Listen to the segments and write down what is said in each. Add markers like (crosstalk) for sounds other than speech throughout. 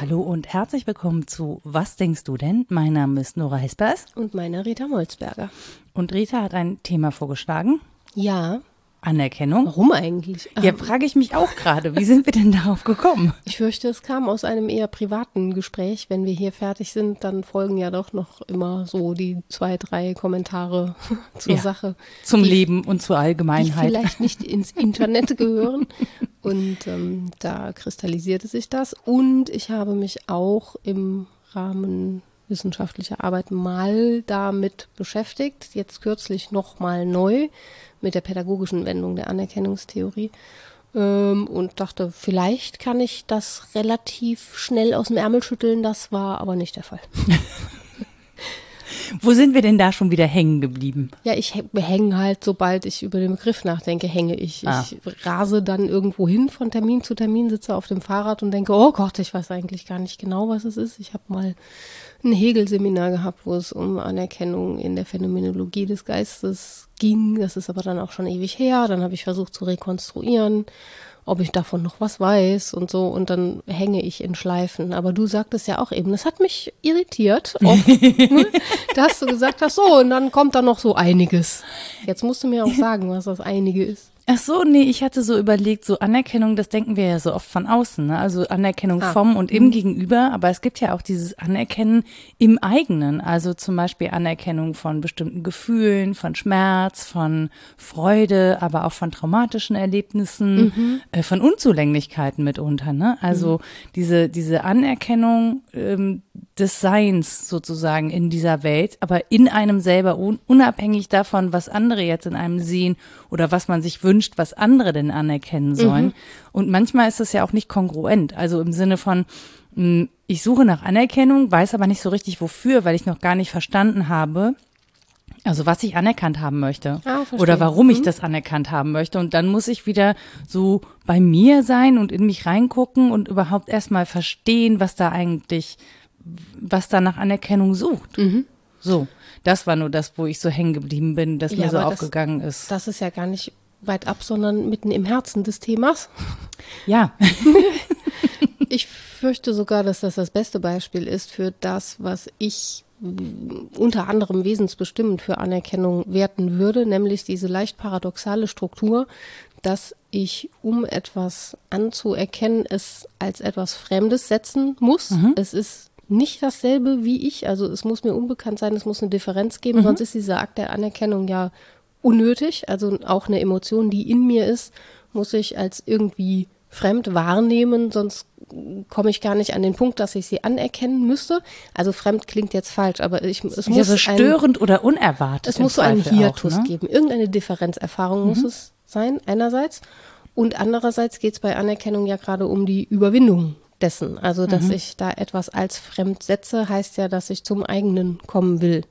Hallo und herzlich willkommen zu Was denkst du denn? Mein Name ist Nora Hespers. Und meine Rita Molzberger. Und Rita hat ein Thema vorgeschlagen. Ja. Anerkennung. Warum eigentlich? Ja, frage ich mich auch gerade. Wie sind wir denn darauf gekommen? (laughs) Ich fürchte, es kam aus einem eher privaten Gespräch. Wenn wir hier fertig sind, dann folgen ja doch noch immer so die zwei, drei Kommentare (laughs) zur Ja, Sache. Zum die, Leben und zur Die Allgemeinheit. vielleicht nicht (laughs) ins Internet gehören. Und ähm, da kristallisierte sich das. Und ich habe mich auch im Rahmen wissenschaftlicher Arbeit mal damit beschäftigt. Jetzt kürzlich nochmal neu mit der pädagogischen Wendung der Anerkennungstheorie. Ähm, und dachte, vielleicht kann ich das relativ schnell aus dem Ärmel schütteln. Das war aber nicht der Fall. (laughs) Wo sind wir denn da schon wieder hängen geblieben? Ja, ich hä- hänge halt, sobald ich über den Begriff nachdenke, hänge ich. Ah. Ich rase dann irgendwo hin von Termin zu Termin, sitze auf dem Fahrrad und denke, oh Gott, ich weiß eigentlich gar nicht genau, was es ist. Ich habe mal ein Hegel-Seminar gehabt, wo es um Anerkennung in der Phänomenologie des Geistes ging. Das ist aber dann auch schon ewig her. Dann habe ich versucht zu rekonstruieren, ob ich davon noch was weiß und so. Und dann hänge ich in Schleifen. Aber du sagtest ja auch eben, das hat mich irritiert, oft, (laughs) ne? dass du gesagt hast, so, und dann kommt da noch so einiges. Jetzt musst du mir auch sagen, was das einige ist. Ach so, nee, ich hatte so überlegt, so Anerkennung, das denken wir ja so oft von außen, ne? Also Anerkennung Ah. vom und im Gegenüber, aber es gibt ja auch dieses Anerkennen im eigenen, also zum Beispiel Anerkennung von bestimmten Gefühlen, von Schmerz, von Freude, aber auch von traumatischen Erlebnissen, äh, von Unzulänglichkeiten mitunter, ne? Also diese, diese Anerkennung ähm, des Seins sozusagen in dieser Welt, aber in einem selber, un unabhängig davon, was andere jetzt in einem sehen oder was man sich wünscht, was andere denn anerkennen sollen. Und manchmal ist das ja auch nicht kongruent. Also im Sinne von, mh, ich suche nach Anerkennung, weiß aber nicht so richtig wofür, weil ich noch gar nicht verstanden habe, also was ich anerkannt haben möchte Ah, oder warum ich das anerkannt haben möchte. Und dann muss ich wieder so bei mir sein und in mich reingucken und überhaupt erstmal verstehen, was da eigentlich, was da nach Anerkennung sucht. So, das war nur das, wo ich so hängen geblieben bin, das Ja, mir so das- aufgegangen ist. Das ist ja gar nicht weit ab, sondern mitten im Herzen des Themas. (laughs) ja, (laughs) Ich fürchte sogar, dass das das beste Beispiel ist für das, was ich unter anderem wesensbestimmend für Anerkennung werten würde, nämlich diese leicht paradoxale Struktur, dass ich, um etwas anzuerkennen, es als etwas Fremdes setzen muss. Es ist nicht dasselbe wie ich, also es muss mir unbekannt sein, es muss eine Differenz geben, sonst ist dieser Akt der Anerkennung ja unnötig. Also auch eine Emotion, die in mir ist, muss ich als irgendwie fremd wahrnehmen, sonst komme ich gar nicht an den Punkt, dass ich sie anerkennen müsste. Also fremd klingt jetzt falsch, aber ich, es muss so ein, störend oder unerwartet. es muss so einen Hiatus ne? geben. Irgendeine Differenzerfahrung muss es sein, einerseits. Und andererseits geht es bei Anerkennung ja gerade um die Überwindung dessen. Also, dass ich da etwas als fremd setze, heißt ja, dass ich zum eigenen kommen will.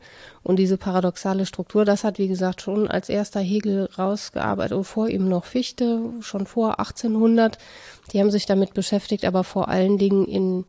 Und diese paradoxale Struktur, das hat, wie gesagt, schon als erster Hegel rausgearbeitet und vor ihm noch Fichte, schon vor 1800. Die haben sich damit beschäftigt, aber vor allen Dingen in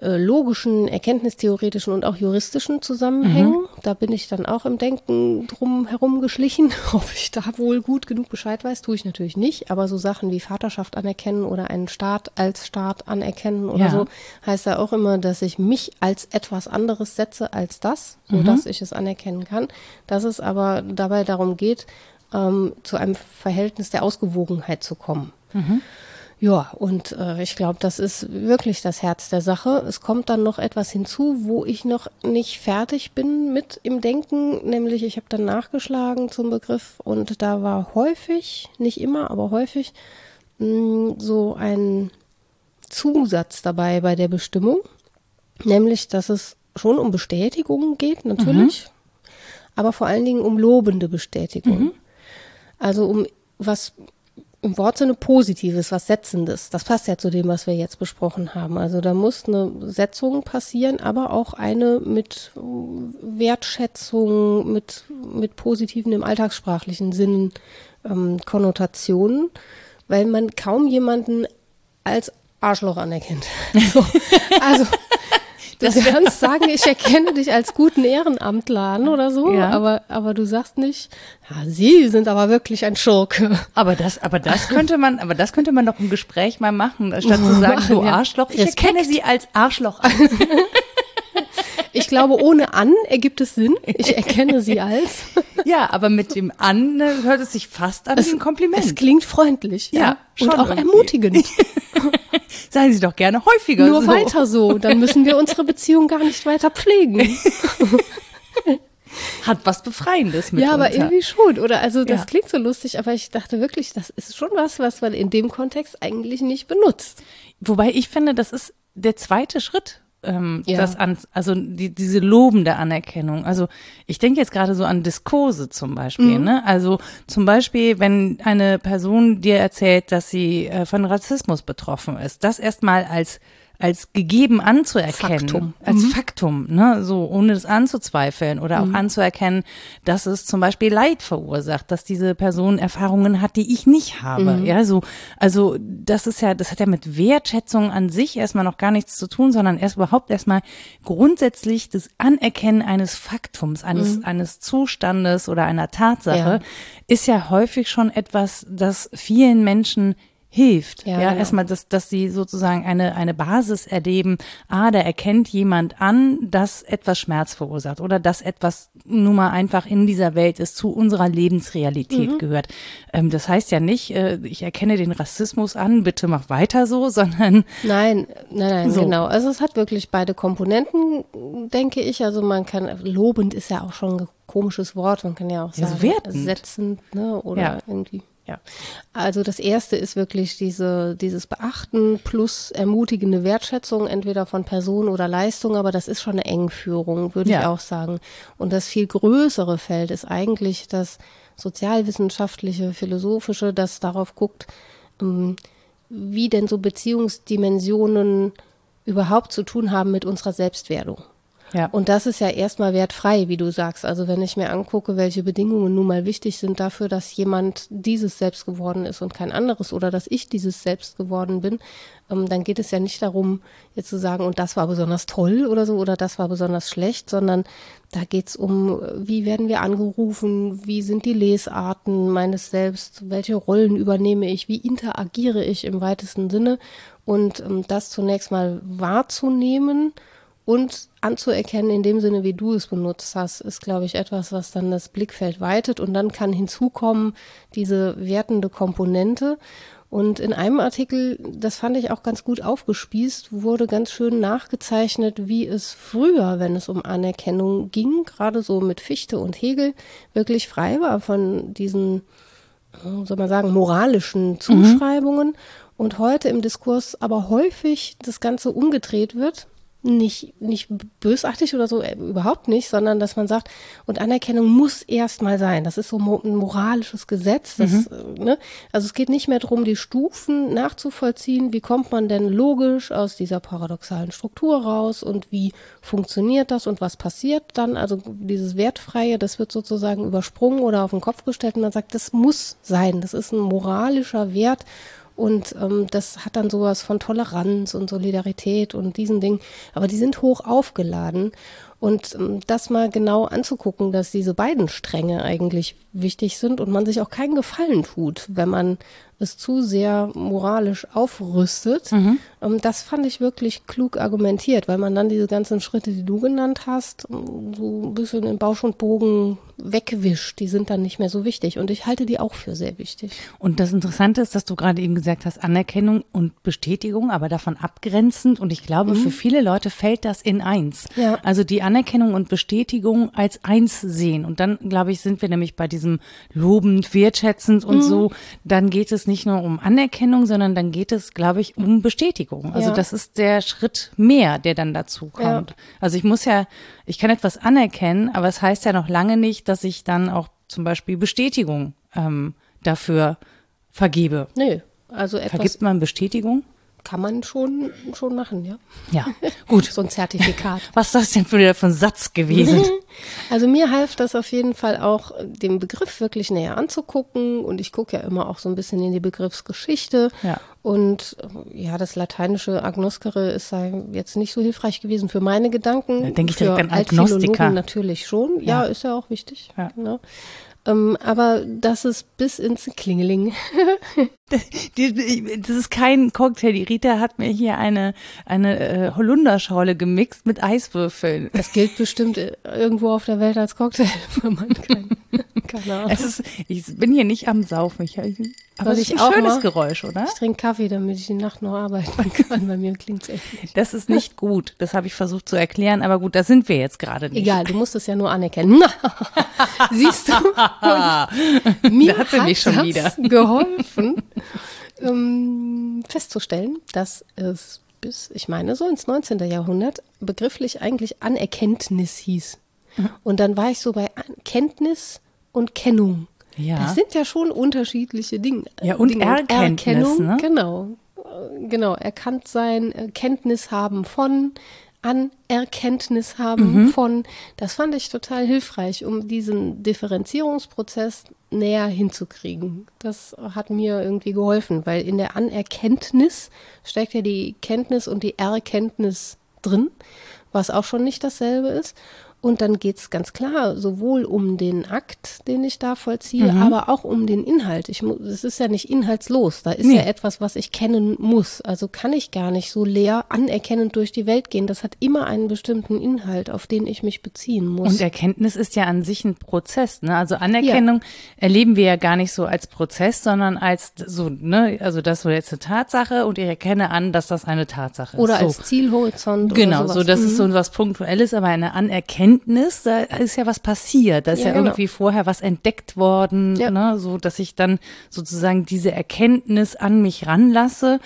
logischen, erkenntnistheoretischen und auch juristischen Zusammenhängen. Da bin ich dann auch im Denken drum herum geschlichen. (laughs) Ob ich da wohl gut genug Bescheid weiß, tue ich natürlich nicht. Aber so Sachen wie Vaterschaft anerkennen oder einen Staat als Staat anerkennen oder Ja. so, heißt ja auch immer, dass ich mich als etwas anderes setze als das, sodass ich es anerkennen kann. Dass es aber dabei darum geht, ähm, zu einem Verhältnis der Ausgewogenheit zu kommen. Ja, und äh, ich glaube, das ist wirklich das Herz der Sache. Es kommt dann noch etwas hinzu, wo ich noch nicht fertig bin mit im Denken, nämlich ich habe dann nachgeschlagen zum Begriff und da war häufig, nicht immer, aber häufig mh, so ein Zusatz dabei bei der Bestimmung, nämlich dass es schon um Bestätigungen geht, natürlich, aber vor allen Dingen um lobende Bestätigung. Also um was im Wortsinne Positives, was Setzendes. Das passt ja zu dem, was wir jetzt besprochen haben. Also da muss eine Setzung passieren, aber auch eine mit Wertschätzung, mit, mit positiven im alltagssprachlichen Sinn ähm, Konnotationen, weil man kaum jemanden als Arschloch anerkennt. (laughs) So, also Du kannst sagen, ich erkenne dich als guten Ehrenamtler an oder so, ja. aber, aber du sagst nicht, ja, Sie sind aber wirklich ein Schurke. Aber das, aber das könnte man, aber das könnte man doch im Gespräch mal machen, statt zu (laughs) sagen, du Arschloch, ich Respekt. erkenne Sie als Arschloch an. (laughs) Ich glaube, ohne an ergibt es Sinn. Ich erkenne sie als. (laughs) Ja, aber mit dem an ne, hört es sich fast an es, wie ein Kompliment. Es klingt freundlich, ja. ja schon und auch irgendwie. ermutigend. (laughs) Sagen Sie doch gerne häufiger Nur so. weiter so, dann müssen wir unsere Beziehung gar nicht weiter pflegen. (laughs) Hat was Befreiendes mit Ja, aber irgendwie schon, oder? Also das ja. klingt so lustig, aber ich dachte wirklich, das ist schon was, was man in dem Kontext eigentlich nicht benutzt. Wobei ich finde, das ist der zweite Schritt ähm, ja. das an, also die, diese lobende Anerkennung. Also ich denke jetzt gerade so an Diskurse zum Beispiel. Mhm. Ne? Also zum Beispiel, wenn eine Person dir erzählt, dass sie äh, von Rassismus betroffen ist, das erstmal als als gegeben anzuerkennen, Faktum. als mhm. Faktum, ne, so ohne das anzuzweifeln oder auch mhm. anzuerkennen, dass es zum Beispiel Leid verursacht, dass diese Person Erfahrungen hat, die ich nicht habe. Mhm. Ja, so also das ist ja, das hat ja mit Wertschätzung an sich erstmal noch gar nichts zu tun, sondern erst überhaupt erstmal grundsätzlich das Anerkennen eines Faktums, eines mhm. eines Zustandes oder einer Tatsache ja. ist ja häufig schon etwas, das vielen Menschen hilft. Ja, ja genau. erstmal, dass, dass sie sozusagen eine, eine Basis erleben. Ah, da erkennt jemand an, dass etwas Schmerz verursacht oder dass etwas nun mal einfach in dieser Welt ist, zu unserer Lebensrealität mhm. gehört. Ähm, das heißt ja nicht, äh, ich erkenne den Rassismus an, bitte mach weiter so, (laughs) sondern. Nein, nein, nein, so. genau. Also es hat wirklich beide Komponenten, denke ich. Also man kann, lobend ist ja auch schon komisches Wort, man kann ja auch sagen, ja, so ne, oder ja. irgendwie. Ja, also das erste ist wirklich diese, dieses Beachten plus ermutigende Wertschätzung, entweder von Person oder Leistung, aber das ist schon eine Engführung, würde ja. ich auch sagen. Und das viel größere Feld ist eigentlich das sozialwissenschaftliche, philosophische, das darauf guckt, ähm, wie denn so Beziehungsdimensionen überhaupt zu tun haben mit unserer Selbstwerdung. Ja. Und das ist ja erstmal wertfrei, wie du sagst. Also wenn ich mir angucke, welche Bedingungen nun mal wichtig sind dafür, dass jemand dieses Selbst geworden ist und kein anderes oder dass ich dieses Selbst geworden bin, ähm, dann geht es ja nicht darum, jetzt zu sagen, und das war besonders toll oder so oder das war besonders schlecht, sondern da geht es um, wie werden wir angerufen, wie sind die Lesarten meines Selbst, welche Rollen übernehme ich, wie interagiere ich im weitesten Sinne und ähm, das zunächst mal wahrzunehmen und anzuerkennen in dem Sinne, wie du es benutzt hast, ist, glaube ich, etwas, was dann das Blickfeld weitet und dann kann hinzukommen diese wertende Komponente. Und in einem Artikel, das fand ich auch ganz gut aufgespießt, wurde ganz schön nachgezeichnet, wie es früher, wenn es um Anerkennung ging, gerade so mit Fichte und Hegel, wirklich frei war von diesen, soll man sagen, moralischen mhm. Zuschreibungen. Mhm. Und heute im Diskurs aber häufig das Ganze umgedreht wird nicht, nicht bösartig oder so, äh, überhaupt nicht, sondern dass man sagt, und Anerkennung muss erstmal sein. Das ist so ein moralisches Gesetz. Das, mhm. Äh, ne? Also es geht nicht mehr darum, die Stufen nachzuvollziehen. Wie kommt man denn logisch aus dieser paradoxalen Struktur raus und wie funktioniert das und was passiert dann? Also dieses Wertfreie, das wird sozusagen übersprungen oder auf den Kopf gestellt und man sagt, das muss sein. Das ist ein moralischer Wert und ähm, das hat dann sowas von Toleranz und Solidarität und diesen Dingen. Aber die sind hoch aufgeladen. Und ähm, das mal genau anzugucken, dass diese beiden Stränge eigentlich wichtig sind und man sich auch keinen Gefallen tut, wenn man es zu sehr moralisch aufrüstet. Mhm. Ähm, das fand ich wirklich klug argumentiert, weil man dann diese ganzen Schritte, die du genannt hast, ähm, so ein bisschen in Bausch und Bogen wegwischt. Die sind dann nicht mehr so wichtig. Und ich halte die auch für sehr wichtig. Und das Interessante ist, dass du gerade eben gesagt hast, Anerkennung und Bestätigung, aber davon abgrenzend. Und ich glaube, mhm. für viele Leute fällt das in eins. Ja. Also die Anerkennung und Bestätigung als eins sehen. Und dann, glaube ich, sind wir nämlich bei diesem lobend, wertschätzend und mhm. so. Dann geht es nicht nur um Anerkennung, sondern dann geht es, glaube ich, um Bestätigung. Also ja. das ist der Schritt mehr, der dann dazu kommt. Ja. Also ich muss ja, ich kann etwas anerkennen, aber es heißt ja noch lange nicht, dass ich dann auch zum Beispiel Bestätigung ähm, dafür vergebe. Nö. Also etwas Vergibt man Bestätigung? Kann man schon, schon machen, ja. Ja, gut. (laughs) so ein Zertifikat. (laughs) Was ist das denn für, für ein Satz gewesen? (laughs) Also mir half das auf jeden Fall auch, den Begriff wirklich näher anzugucken. Und ich gucke ja immer auch so ein bisschen in die Begriffsgeschichte. Ja. Und ja, das lateinische Agnoskere ist jetzt nicht so hilfreich gewesen für meine Gedanken. Da denke ich direkt für an Agnostiker. natürlich schon. Ja, Ja. ist ja auch wichtig. Ja. Genau. Ähm, aber das ist bis ins Klingeling. (laughs) Das ist kein Cocktail. Die Rita hat mir hier eine, eine äh, Holunderschorle gemixt mit Eiswürfeln. Das gilt bestimmt äh, irgendwo auf der Welt als Cocktail, (laughs) wenn man kein, (laughs) keine Ahnung. Es ist, ich bin hier nicht am Saufen. Ich, aber es ist ich ein auch schönes mal? Geräusch, oder? Ich trinke Kaffee, damit ich die Nacht noch arbeiten kann. Bei mir klingt es echt nicht. Das ist nicht gut. Das habe ich versucht zu erklären. Aber gut, da sind wir jetzt gerade nicht. Egal, du musst es ja nur anerkennen. Siehst du? Und (laughs) mir Da hat sie mich schon wieder. (laughs) geholfen, (laughs) ähm, festzustellen, dass es bis, ich meine, so ins 19. Jahrhundert begrifflich eigentlich Anerkenntnis hieß. Und dann war ich so bei Kenntnis und Kennung. Ja. Das sind ja schon unterschiedliche Dinge. Ja, und Dinge. Erkenntnis, Erkennung, ne? Genau. Äh, Genau, erkannt sein, äh, Kenntnis haben von, Anerkenntnis haben Mhm. von. Das fand ich total hilfreich, um diesen Differenzierungsprozess näher hinzukriegen. Das hat mir irgendwie geholfen, weil in der Anerkenntnis steckt ja die Kenntnis und die Erkenntnis drin, was auch schon nicht dasselbe ist. Und dann geht es ganz klar sowohl um den Akt, den ich da vollziehe, Mhm. aber auch um den Inhalt. Ich Es ist ja nicht inhaltslos, da ist Nee. ja etwas, was ich kennen muss. Also kann ich gar nicht so leer anerkennend durch die Welt gehen. Das hat immer einen bestimmten Inhalt, auf den ich mich beziehen muss. Und Erkenntnis ist ja an sich ein Prozess, ne? Also Anerkennung erleben wir ja gar nicht so als Prozess, sondern als so, ne, also das so jetzt eine Tatsache und ich erkenne an, dass das eine Tatsache ist. oder so. als Zielhorizont. Genau, oder so das Mhm. ist so was Punktuelles, aber eine Anerkenntnis, da ist ja was passiert, da ist Ja, ja, genau. irgendwie vorher was entdeckt worden, Ja. ne, so dass ich dann sozusagen diese Erkenntnis an mich ranlasse.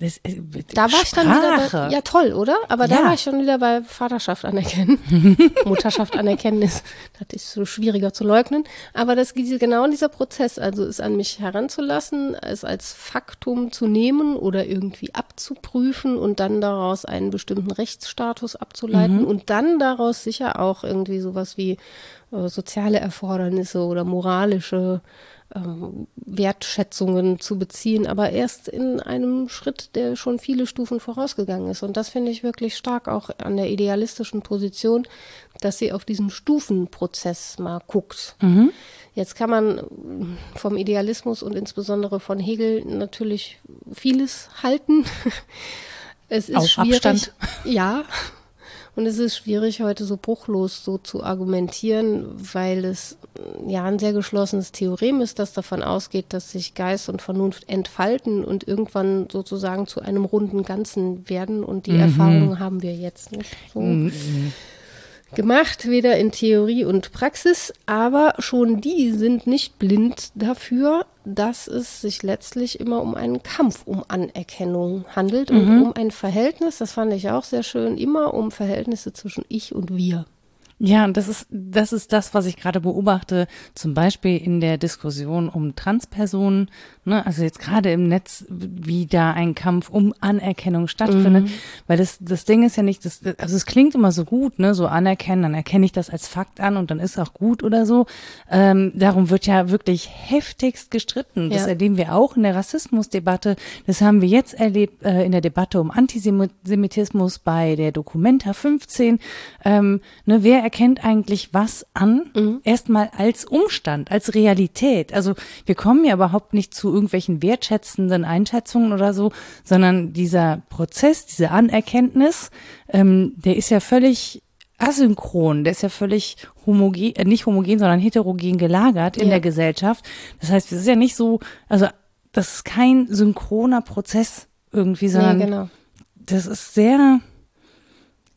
Das, äh, Da war ich dann Sprache. wieder bei, ja toll, oder? Aber da Ja. war ich schon wieder bei Vaterschaft anerkennen. (laughs) Mutterschaft anerkennen ist, das ist so schwieriger zu leugnen. Aber das genau dieser Prozess, also es an mich heranzulassen, es als Faktum zu nehmen oder irgendwie abzuprüfen und dann daraus einen bestimmten Rechtsstatus abzuleiten und dann daraus sicher auch irgendwie sowas wie äh, soziale Erfordernisse oder moralische ähm, Wertschätzungen zu beziehen, aber erst in einem Schritt, der schon viele Stufen vorausgegangen ist. Und das finde ich wirklich stark auch an der idealistischen Position, dass sie auf diesen Stufenprozess mal guckt. Jetzt kann man vom Idealismus und insbesondere von Hegel natürlich vieles halten. (laughs) Es ist Auf schwierig. Abstand. Ja. Und es ist schwierig, heute so bruchlos so zu argumentieren, weil es ja ein sehr geschlossenes Theorem ist, das davon ausgeht, dass sich Geist und Vernunft entfalten und irgendwann sozusagen zu einem runden Ganzen werden. Und die Erfahrungen haben wir jetzt nicht so gemacht, weder in Theorie und Praxis, aber schon die sind nicht blind dafür, dass es sich letztlich immer um einen Kampf um Anerkennung handelt und um ein Verhältnis, das fand ich auch sehr schön, immer um Verhältnisse zwischen ich und wir. Ja, und das ist, das ist das, was ich gerade beobachte, zum Beispiel in der Diskussion um Transpersonen, ne, also jetzt gerade im Netz, wie da ein Kampf um Anerkennung stattfindet, weil das, das Ding ist ja nicht, das, also es klingt immer so gut, ne, so anerkennen, dann erkenne ich das als Fakt an und dann ist auch gut oder so. Ähm, darum wird ja wirklich heftigst gestritten. Das Ja. erleben wir auch in der Rassismusdebatte. Das haben wir jetzt erlebt äh, in der Debatte um Antisemitismus bei der Documenta 15. Ähm, ne, wer erkennt eigentlich was an? Erstmal als Umstand, als Realität. Also wir kommen ja überhaupt nicht zu irgendwelchen wertschätzenden Einschätzungen oder so, sondern dieser Prozess, diese Anerkenntnis, ähm, der ist ja völlig asynchron, der ist ja völlig homogen, äh, nicht homogen, sondern heterogen gelagert in Ja. der Gesellschaft. Das heißt, es ist ja nicht so, also das ist kein synchroner Prozess irgendwie, sondern nee, genau. das ist sehr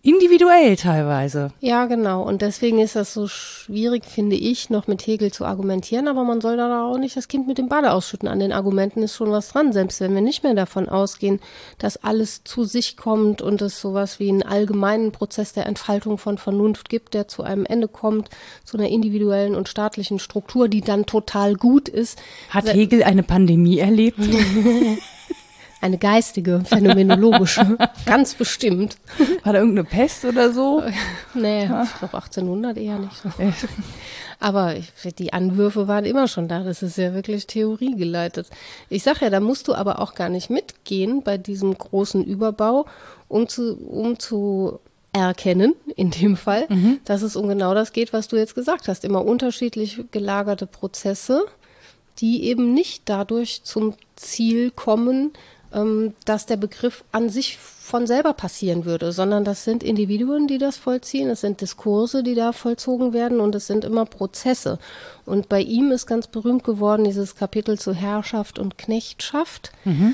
individuell teilweise. Ja, genau. Und deswegen ist das so schwierig, finde ich, noch mit Hegel zu argumentieren. Aber man soll da auch nicht das Kind mit dem Bade ausschütten. An den Argumenten ist schon was dran. Selbst wenn wir nicht mehr davon ausgehen, dass alles zu sich kommt und es sowas wie einen allgemeinen Prozess der Entfaltung von Vernunft gibt, der zu einem Ende kommt, zu einer individuellen und staatlichen Struktur, die dann total gut ist. Hat Hegel eine Pandemie erlebt? (laughs) Eine geistige, phänomenologische, (laughs) ganz bestimmt. War da irgendeine Pest oder so? (laughs) Nee, ich glaube 1800 eher nicht. (laughs) Aber ich, die Anwürfe waren immer schon da. Das ist ja wirklich theoriegeleitet. Ich sage ja, da musst du aber auch gar nicht mitgehen bei diesem großen Überbau, um zu, um zu erkennen, in dem Fall, mhm. dass es um genau das geht, was du jetzt gesagt hast. Immer unterschiedlich gelagerte Prozesse, die eben nicht dadurch zum Ziel kommen, dass der Begriff an sich von selber passieren würde, sondern das sind Individuen, die das vollziehen, es sind Diskurse, die da vollzogen werden und es sind immer Prozesse. Und bei ihm ist ganz berühmt geworden dieses Kapitel zu Herrschaft und Knechtschaft. Mhm.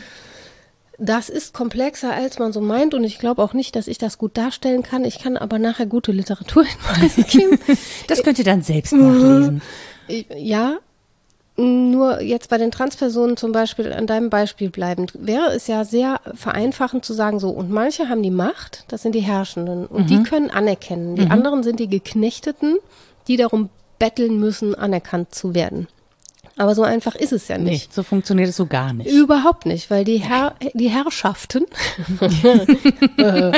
Das ist komplexer, als man so meint und ich glaube auch nicht, dass ich das gut darstellen kann. Ich kann aber nachher gute Literaturhinweise (laughs) geben. das könnt ihr dann selbst nachlesen. Ja, nur jetzt bei den Transpersonen zum Beispiel an deinem Beispiel bleibend, wäre es ja sehr vereinfachend zu sagen, so, und manche haben die Macht, das sind die Herrschenden, und mhm. die können anerkennen. Die mhm. anderen sind die Geknechteten, die darum betteln müssen, anerkannt zu werden. Aber so einfach ist es ja nicht. Nee, so funktioniert es so gar nicht. Überhaupt nicht, weil die, Herr, die Herrschaften. (laughs)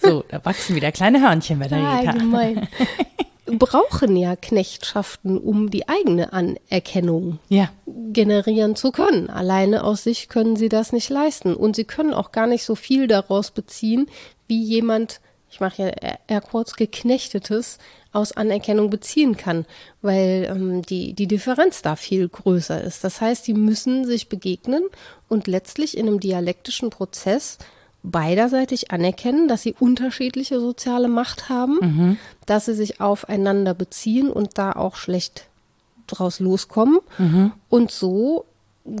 so, da wachsen wieder kleine Hörnchen bei der (laughs) Rita. Allgemein (laughs) brauchen ja Knechtschaften, um die eigene Anerkennung ja. generieren zu können. Alleine aus sich können sie das nicht leisten. Und sie können auch gar nicht so viel daraus beziehen, wie jemand, ich mache ja eher kurz, geknechtetes aus Anerkennung beziehen kann, weil ähm, die, die Differenz da viel größer ist. Das heißt, die müssen sich begegnen und letztlich in einem dialektischen Prozess beiderseitig anerkennen, dass sie unterschiedliche soziale Macht haben, mhm. dass sie sich aufeinander beziehen und da auch schlecht draus loskommen. Mhm. Und so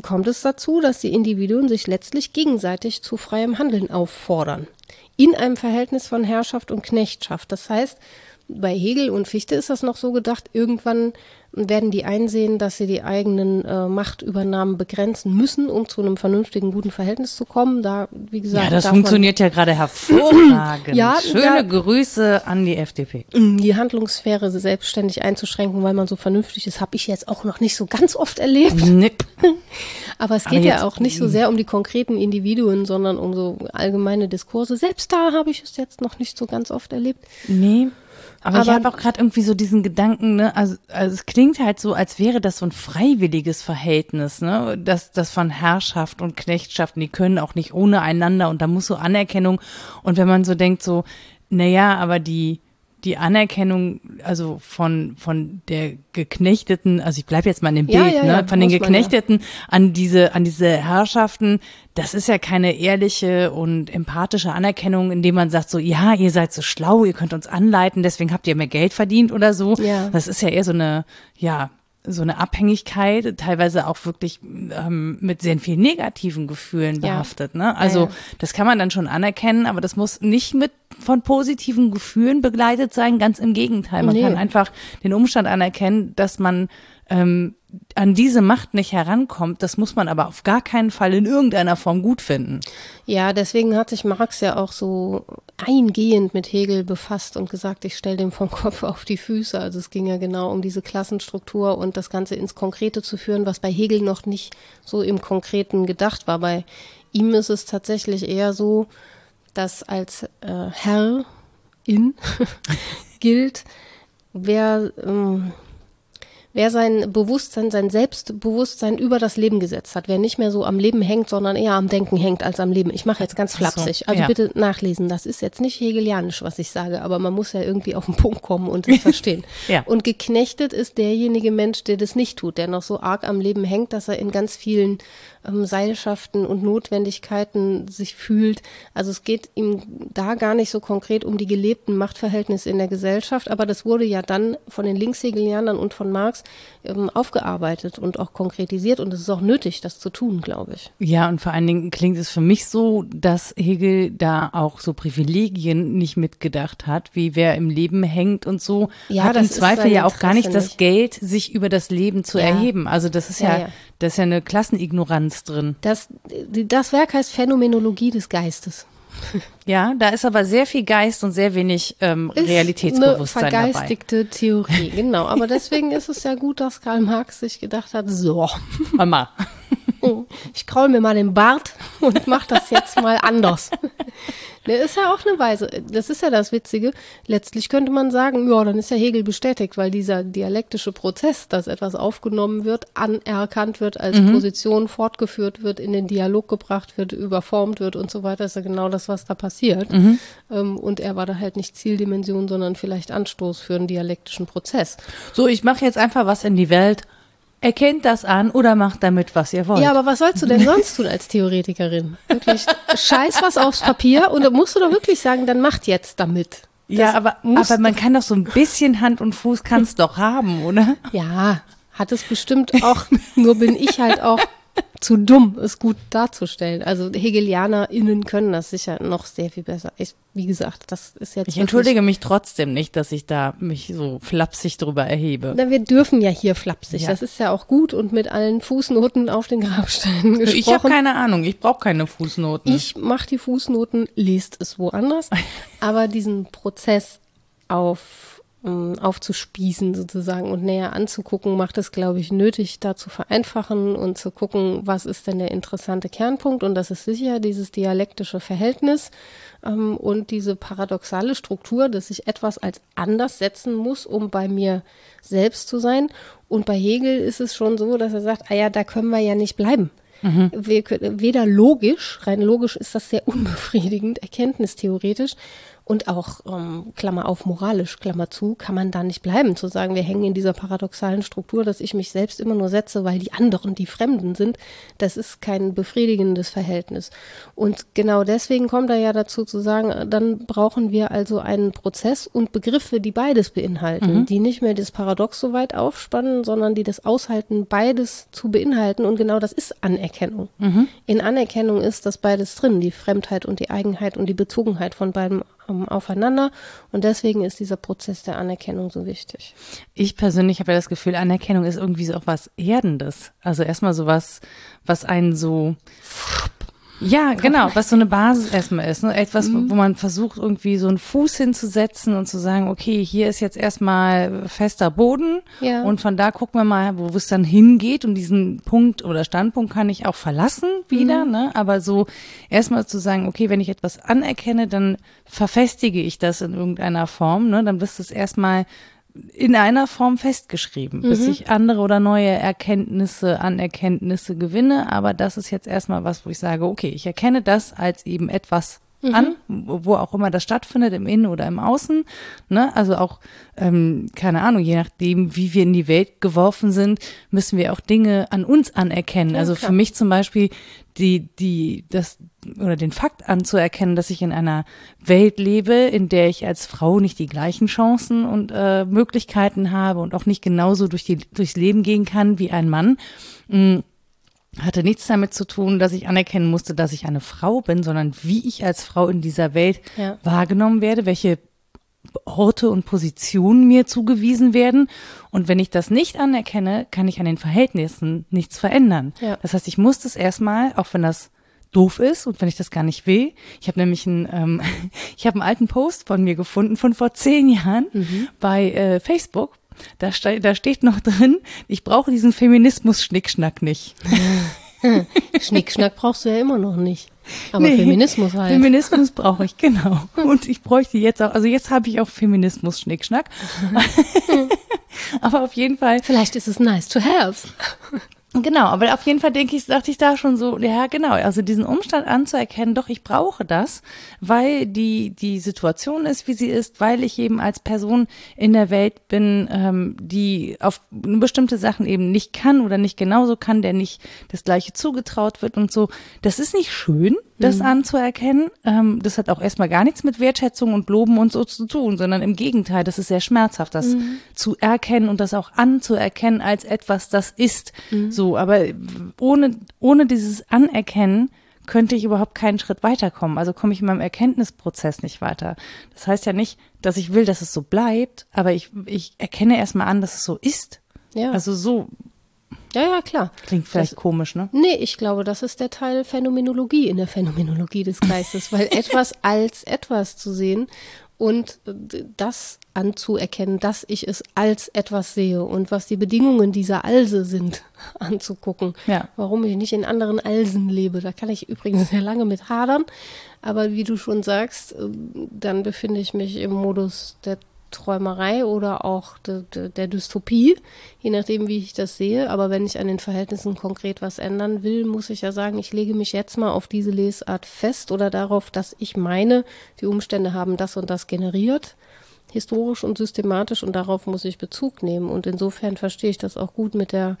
kommt es dazu, dass die Individuen sich letztlich gegenseitig zu freiem Handeln auffordern. In einem Verhältnis von Herrschaft und Knechtschaft. Das heißt, bei Hegel und Fichte ist das noch so gedacht, irgendwann werden die einsehen, dass sie die eigenen äh, Machtübernahmen begrenzen müssen, um zu einem vernünftigen, guten Verhältnis zu kommen. Da, wie gesagt, ja, das funktioniert ja gerade hervorragend. (clears throat) ja, Schöne da, Grüße an die FDP. Mm, die Handlungssphäre selbstständig einzuschränken, weil man so vernünftig ist, habe ich jetzt auch noch nicht so ganz oft erlebt. Nipp. (laughs) Aber es geht Aber ja auch nicht so sehr um die konkreten Individuen, sondern um so allgemeine Diskurse. Selbst da habe ich es jetzt noch nicht so ganz oft erlebt. Nee. Aber, aber ich habe auch gerade irgendwie so diesen Gedanken, ne, also, also es klingt halt so, als wäre das so ein freiwilliges Verhältnis, ne, das, das von Herrschaft und Knechtschaft, die können auch nicht ohne einander und da muss so Anerkennung. Und wenn man so denkt so, naja, aber die, die Anerkennung, also von, von der Geknechteten, also ich bleibe jetzt mal in dem Bild, ja, ja, ne, ja, von den Geknechteten an diese, an diese Herrschaften, das ist ja keine ehrliche und empathische Anerkennung, indem man sagt so, ja, ihr seid so schlau, ihr könnt uns anleiten, deswegen habt ihr mehr Geld verdient oder so. Ja. Das ist ja eher so eine, ja, so eine Abhängigkeit, teilweise auch wirklich ähm, mit sehr vielen negativen Gefühlen behaftet. Ja. Ne? Also ja, das kann man dann schon anerkennen, aber das muss nicht mit von positiven Gefühlen begleitet sein, ganz im Gegenteil. Man nee. kann einfach den Umstand anerkennen, dass man ähm, an diese Macht nicht herankommt, das muss man aber auf gar keinen Fall in irgendeiner Form gut finden. Ja, deswegen hat sich Marx ja auch so eingehend mit Hegel befasst und gesagt, ich stelle dem vom Kopf auf die Füße. Also es ging ja genau um diese Klassenstruktur und das Ganze ins Konkrete zu führen, was bei Hegel noch nicht so im Konkreten gedacht war. Bei ihm ist es tatsächlich eher so, dass als äh, Herr in (laughs) gilt, wer ähm, wer sein Bewusstsein, sein Selbstbewusstsein über das Leben gesetzt hat, wer nicht mehr so am Leben hängt, sondern eher am Denken hängt als am Leben. Ich mache jetzt ganz flapsig. So, also ja. bitte nachlesen. Das ist jetzt nicht hegelianisch, was ich sage, aber man muss ja irgendwie auf den Punkt kommen und es (laughs) verstehen. ja. Und geknechtet ist derjenige Mensch, der das nicht tut, der noch so arg am Leben hängt, dass er in ganz vielen ähm, Seilschaften und Notwendigkeiten sich fühlt. Also es geht ihm da gar nicht so konkret um die gelebten Machtverhältnisse in der Gesellschaft, aber das wurde ja dann von den Linkshegelianern und von Marx ähm, aufgearbeitet und auch konkretisiert und es ist auch nötig, das zu tun, glaube ich. Ja, und vor allen Dingen klingt es für mich so, dass Hegel da auch so Privilegien nicht mitgedacht hat, wie wer im Leben hängt und so, ja, hat im Zweifel ja auch gar nicht das Geld, sich über das Leben zu ja. erheben. Also das ist ja, ja, das ist ja eine Klassenignoranz drin. Das, das Werk heißt Phänomenologie des Geistes. (laughs) Ja, da ist aber sehr viel Geist und sehr wenig ähm, ist Realitätsbewusstsein eine vergeistigte dabei. Theorie, genau. Aber deswegen ist es ja gut, dass Karl Marx sich gedacht hat, so. Mama. (laughs) ich kraul mir mal den Bart und mach das jetzt mal anders. Das ist ja auch eine Weise. Das ist ja das Witzige. Letztlich könnte man sagen, ja, dann ist ja Hegel bestätigt, weil dieser dialektische Prozess, dass etwas aufgenommen wird, anerkannt wird, als mhm. Position fortgeführt wird, in den Dialog gebracht wird, überformt wird und so weiter, ist ja genau das, was da passiert. Mhm. Ähm, und er war da halt nicht Zieldimension, sondern vielleicht Anstoß für einen dialektischen Prozess. So, ich mache jetzt einfach was in die Welt Erkennt das an oder macht damit, was ihr wollt. Ja, aber was sollst du denn sonst tun als Theoretikerin? Wirklich, scheiß was aufs Papier und da musst du doch wirklich sagen, dann macht jetzt damit. Das ja, aber, aber man kann doch so ein bisschen Hand und Fuß kann's doch haben, oder? Ja, hat es bestimmt auch, nur bin ich halt auch zu dumm, es gut darzustellen. Also HegelianerInnen können das sicher noch sehr viel besser. Ich, wie gesagt, das ist jetzt. Ich entschuldige mich trotzdem nicht, dass ich da mich so flapsig drüber erhebe. Na, wir dürfen ja hier flapsig. Ja. Das ist ja auch gut und mit allen Fußnoten auf den Grabsteinen (laughs) gesprochen. Ich habe keine Ahnung, ich brauche keine Fußnoten. Ich mache die Fußnoten, lest es woanders. (laughs) Aber diesen Prozess auf aufzuspießen sozusagen und näher anzugucken, macht es, glaube ich, nötig, da zu vereinfachen und zu gucken, was ist denn der interessante Kernpunkt. Und das ist sicher dieses dialektische Verhältnis ähm, und diese paradoxale Struktur, dass ich etwas als anders setzen muss, um bei mir selbst zu sein. Und bei Hegel ist es schon so, dass er sagt, ah ja, da können wir ja nicht bleiben. Mhm. weder logisch, rein logisch ist das sehr unbefriedigend, erkenntnistheoretisch, und auch, ähm, Klammer auf, moralisch, Klammer zu, kann man da nicht bleiben, zu sagen, wir hängen in dieser paradoxalen Struktur, dass ich mich selbst immer nur setze, weil die anderen die Fremden sind. Das ist kein befriedigendes Verhältnis. Und genau deswegen kommt er ja dazu zu sagen, dann brauchen wir also einen Prozess und Begriffe, die beides beinhalten, mhm. die nicht mehr das Paradox so weit aufspannen, sondern die das aushalten, beides zu beinhalten. Und genau das ist Anerkennung. Mhm. In Anerkennung ist das beides drin, die Fremdheit und die Eigenheit und die Bezogenheit von beidem aufeinander. Und deswegen ist dieser Prozess der Anerkennung so wichtig. Ich persönlich habe ja das Gefühl, Anerkennung ist irgendwie so auch was Erdendes. Also erstmal so was, was einen so ja, genau, was so eine Basis erstmal ist. Ne? Etwas, mhm. wo man versucht, irgendwie so einen Fuß hinzusetzen und zu sagen, okay, hier ist jetzt erstmal fester Boden ja. und von da gucken wir mal, wo es dann hingeht und diesen Punkt oder Standpunkt kann ich auch verlassen wieder, mhm. ne? Aber so erstmal zu sagen, okay, wenn ich etwas anerkenne, dann verfestige ich das in irgendeiner Form, ne? Dann bist es erstmal in einer Form festgeschrieben, mhm. bis ich andere oder neue Erkenntnisse, Anerkenntnisse gewinne. Aber das ist jetzt erstmal was, wo ich sage, okay, ich erkenne das als eben etwas mhm. an, wo auch immer das stattfindet, im Innen oder im Außen. Ne? Also auch, ähm, keine Ahnung, je nachdem, wie wir in die Welt geworfen sind, müssen wir auch Dinge an uns anerkennen. Ja, also klar. für mich zum Beispiel die, die, das, oder den Fakt anzuerkennen, dass ich in einer Welt lebe, in der ich als Frau nicht die gleichen Chancen und äh, Möglichkeiten habe und auch nicht genauso durch die, durchs Leben gehen kann wie ein Mann. Mh, mm, hatte nichts damit zu tun, dass ich anerkennen musste, dass ich eine Frau bin, sondern wie ich als Frau in dieser Welt ja. wahrgenommen werde, welche Orte und Positionen mir zugewiesen werden. Und wenn ich das nicht anerkenne, kann ich an den Verhältnissen nichts verändern. Ja. Das heißt, ich muss das erstmal, auch wenn das doof ist und wenn ich das gar nicht will. Ich habe nämlich einen, ähm, (laughs) ich habe einen alten Post von mir gefunden von vor zehn Jahren mhm. bei äh, Facebook da, ste da steht noch (laughs) drin, ich brauche diesen Feminismus-Schnickschnack nicht. (laughs) Schnickschnack brauchst du ja immer noch nicht. Aber nee, Feminismus halt. Feminismus brauche ich, (laughs) genau. Und ich bräuchte jetzt auch, also jetzt habe ich auch Feminismus-Schnickschnack. Aber auf jeden Fall. Vielleicht ist es nice to have. Genau, aber auf jeden Fall denke ich, dachte ich da schon so, ja genau, also diesen Umstand anzuerkennen, doch ich brauche das, weil die die Situation ist, wie sie ist, weil ich eben als Person in der Welt bin, ähm, die auf bestimmte Sachen eben nicht kann oder nicht genauso kann, der nicht das Gleiche zugetraut wird und so. Das ist nicht schön, das mhm. anzuerkennen. Ähm, das hat auch erstmal gar nichts mit Wertschätzung und Loben und so zu tun, sondern im Gegenteil, das ist sehr schmerzhaft, das mhm. zu erkennen und das auch anzuerkennen als etwas, das ist. Mhm. So, aber ohne, ohne dieses Anerkennen könnte ich überhaupt keinen Schritt weiterkommen. Also komme ich in meinem Erkenntnisprozess nicht weiter. Das heißt ja nicht, dass ich will, dass es so bleibt, aber ich, ich erkenne erstmal an, dass es so ist. Ja. Also so ja, ja, klar. Klingt vielleicht das, komisch, ne? Nee, ich glaube, das ist der Teil Phänomenologie in der Phänomenologie des Geistes, weil (laughs) etwas als etwas zu sehen und das anzuerkennen, dass ich es als etwas sehe und was die Bedingungen dieser Alse sind, (laughs) anzugucken. Ja. Warum ich nicht in anderen Alsen lebe. Da kann ich übrigens sehr lange mit hadern. Aber wie du schon sagst, ähm, dann befinde ich mich im Modus der Träumerei oder auch de, de, der Dystopie, je nachdem, wie ich das sehe. Aber wenn ich an den Verhältnissen konkret was ändern will, muss ich ja sagen, ich lege mich jetzt mal auf diese Lesart fest oder darauf, dass ich meine, die Umstände haben das und das generiert, historisch und systematisch und darauf muss ich Bezug nehmen. Und insofern verstehe ich das auch gut mit der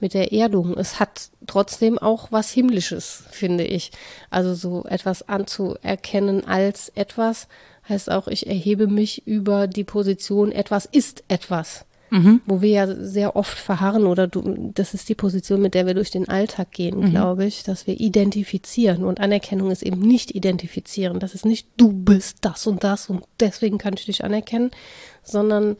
mit der Erdung. Es hat trotzdem auch was Himmlisches, finde ich. Also so etwas anzuerkennen als etwas, heißt auch, ich erhebe mich über die Position, etwas ist etwas. Mhm. Wo wir ja sehr oft verharren oder du, das ist die Position, mit der wir durch den Alltag gehen, mhm. glaube ich, dass wir identifizieren und Anerkennung ist eben nicht identifizieren. Das ist nicht du bist das und das und deswegen kann ich dich anerkennen, sondern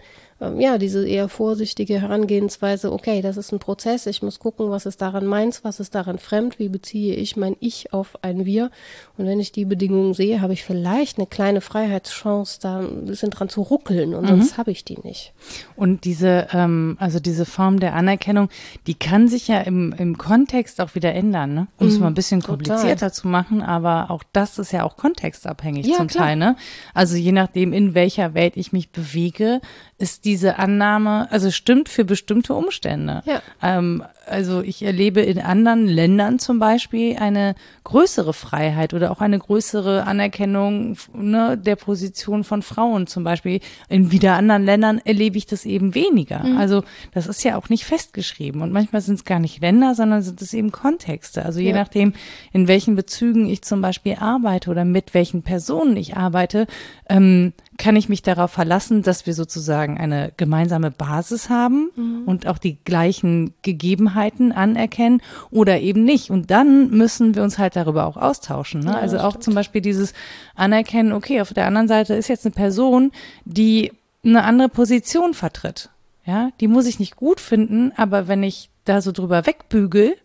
ja, diese eher vorsichtige Herangehensweise, okay, das ist ein Prozess, ich muss gucken, was ist daran meins, was ist daran fremd, wie beziehe ich mein Ich auf ein Wir. Und wenn ich die Bedingungen sehe, habe ich vielleicht eine kleine Freiheitschance, da ein bisschen dran zu ruckeln und mhm. sonst habe ich die nicht. Und diese, ähm, also diese Form der Anerkennung, die kann sich ja im, im Kontext auch wieder ändern, ne? um es mhm, mal ein bisschen komplizierter total. zu machen, aber auch das ist ja auch kontextabhängig ja, zum klar. Teil. Ne? Also je nachdem, in welcher Welt ich mich bewege, ist diese Annahme, also stimmt für bestimmte Umstände. Ja. Ähm, also ich erlebe in anderen Ländern zum Beispiel eine größere Freiheit oder auch eine größere Anerkennung ne, der Position von Frauen zum Beispiel. In wieder anderen Ländern erlebe ich das eben weniger. Mhm. Also das ist ja auch nicht festgeschrieben und manchmal sind es gar nicht Länder, sondern sind es eben Kontexte. Also je ja. nachdem, in welchen Bezügen ich zum Beispiel arbeite oder mit welchen Personen ich arbeite, ähm, kann ich mich darauf verlassen, dass wir sozusagen eine gemeinsame Basis haben mhm. und auch die gleichen Gegebenheiten anerkennen oder eben nicht. Und dann müssen wir uns halt darüber auch austauschen. Ne? Ja, also auch stimmt. zum Beispiel dieses Anerkennen, okay, auf der anderen Seite ist jetzt eine Person, die eine andere Position vertritt. Ja, die muss ich nicht gut finden, aber wenn ich da so drüber wegbügel,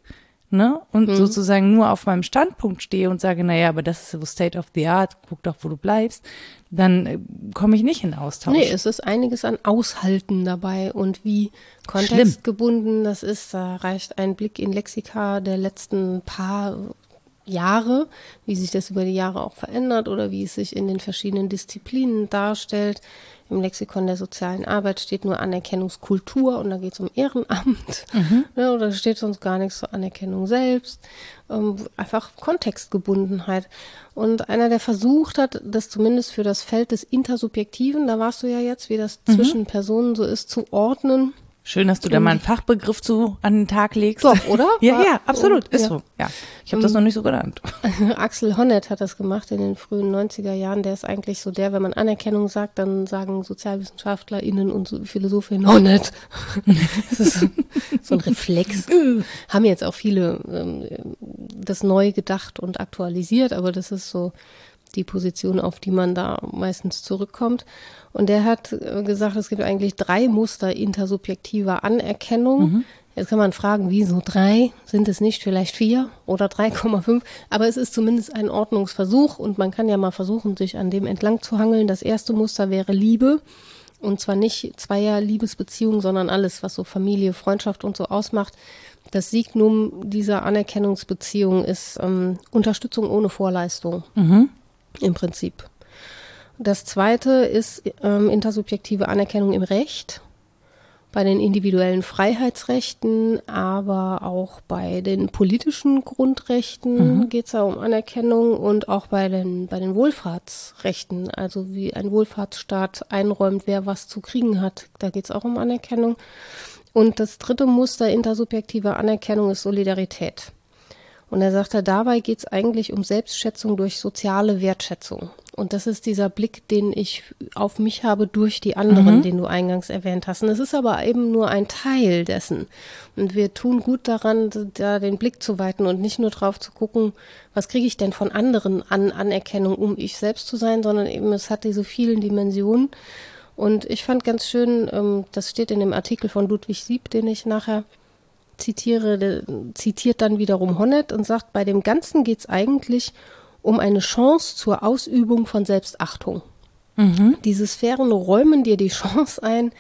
ne, und mhm. sozusagen nur auf meinem Standpunkt stehe und sage, naja, aber das ist so State of the Art, guck doch, wo du bleibst, dann äh, komme ich nicht in Austausch. Nee, es ist einiges an Aushalten dabei und wie kontextgebunden Schlimm. das ist, da reicht ein Blick in Lexika der letzten paar Jahre, wie sich das über die Jahre auch verändert oder wie es sich in den verschiedenen Disziplinen darstellt. Im Lexikon der sozialen Arbeit steht nur Anerkennungskultur und da geht es um Ehrenamt. Mhm. Ja, oder steht sonst gar nichts zur Anerkennung selbst. Ähm, einfach Kontextgebundenheit. Und einer, der versucht hat, das zumindest für das Feld des Intersubjektiven, da warst du ja jetzt, wie das mhm. zwischen Personen so ist, zu ordnen Schön, dass du da mal einen Fachbegriff zu an den Tag legst. Doch, oder? (laughs) ja, ja, absolut. Ist ja. so. Ja. Ich habe das noch nicht so genannt. (laughs) Axel Honneth hat das gemacht in den frühen 90er Jahren. Der ist eigentlich so der, wenn man Anerkennung sagt, dann sagen SozialwissenschaftlerInnen und Philosophinnen Honneth. (laughs) das ist so, so ein Reflex. Haben jetzt auch viele ähm, das neu gedacht und aktualisiert, aber das ist so die Position, auf die man da meistens zurückkommt. Und der hat äh, gesagt, es gibt eigentlich drei Muster intersubjektiver Anerkennung. Mhm. Jetzt kann man fragen, wieso drei? Sind es nicht vielleicht vier oder 3,5? Aber es ist zumindest ein Ordnungsversuch und man kann ja mal versuchen, sich an dem entlang zu hangeln. Das erste Muster wäre Liebe. Und zwar nicht zweier Liebesbeziehungen, sondern alles, was so Familie, Freundschaft und so ausmacht. Das Signum dieser Anerkennungsbeziehung ist ähm, Unterstützung ohne Vorleistung. Mhm. Im Prinzip. Das zweite ist ähm, intersubjektive Anerkennung im Recht, bei den individuellen Freiheitsrechten, aber auch bei den politischen Grundrechten mhm. geht es ja um Anerkennung und auch bei den, bei den Wohlfahrtsrechten, also wie ein Wohlfahrtsstaat einräumt, wer was zu kriegen hat, da geht es auch um Anerkennung. Und das dritte Muster intersubjektiver Anerkennung ist Solidarität. Und er sagte, dabei geht es eigentlich um Selbstschätzung durch soziale Wertschätzung. Und das ist dieser Blick, den ich auf mich habe durch die anderen, mhm. den du eingangs erwähnt hast. Und es ist aber eben nur ein Teil dessen. Und wir tun gut daran, da den Blick zu weiten und nicht nur drauf zu gucken, was kriege ich denn von anderen an Anerkennung, um ich selbst zu sein, sondern eben es hat diese vielen Dimensionen. Und ich fand ganz schön, ähm, das steht in dem Artikel von Ludwig Sieb, den ich nachher zitiere, zitiert dann wiederum Honnet und sagt, bei dem Ganzen geht es eigentlich um eine Chance zur Ausübung von Selbstachtung. Diese Sphären räumen dir die Chance ein,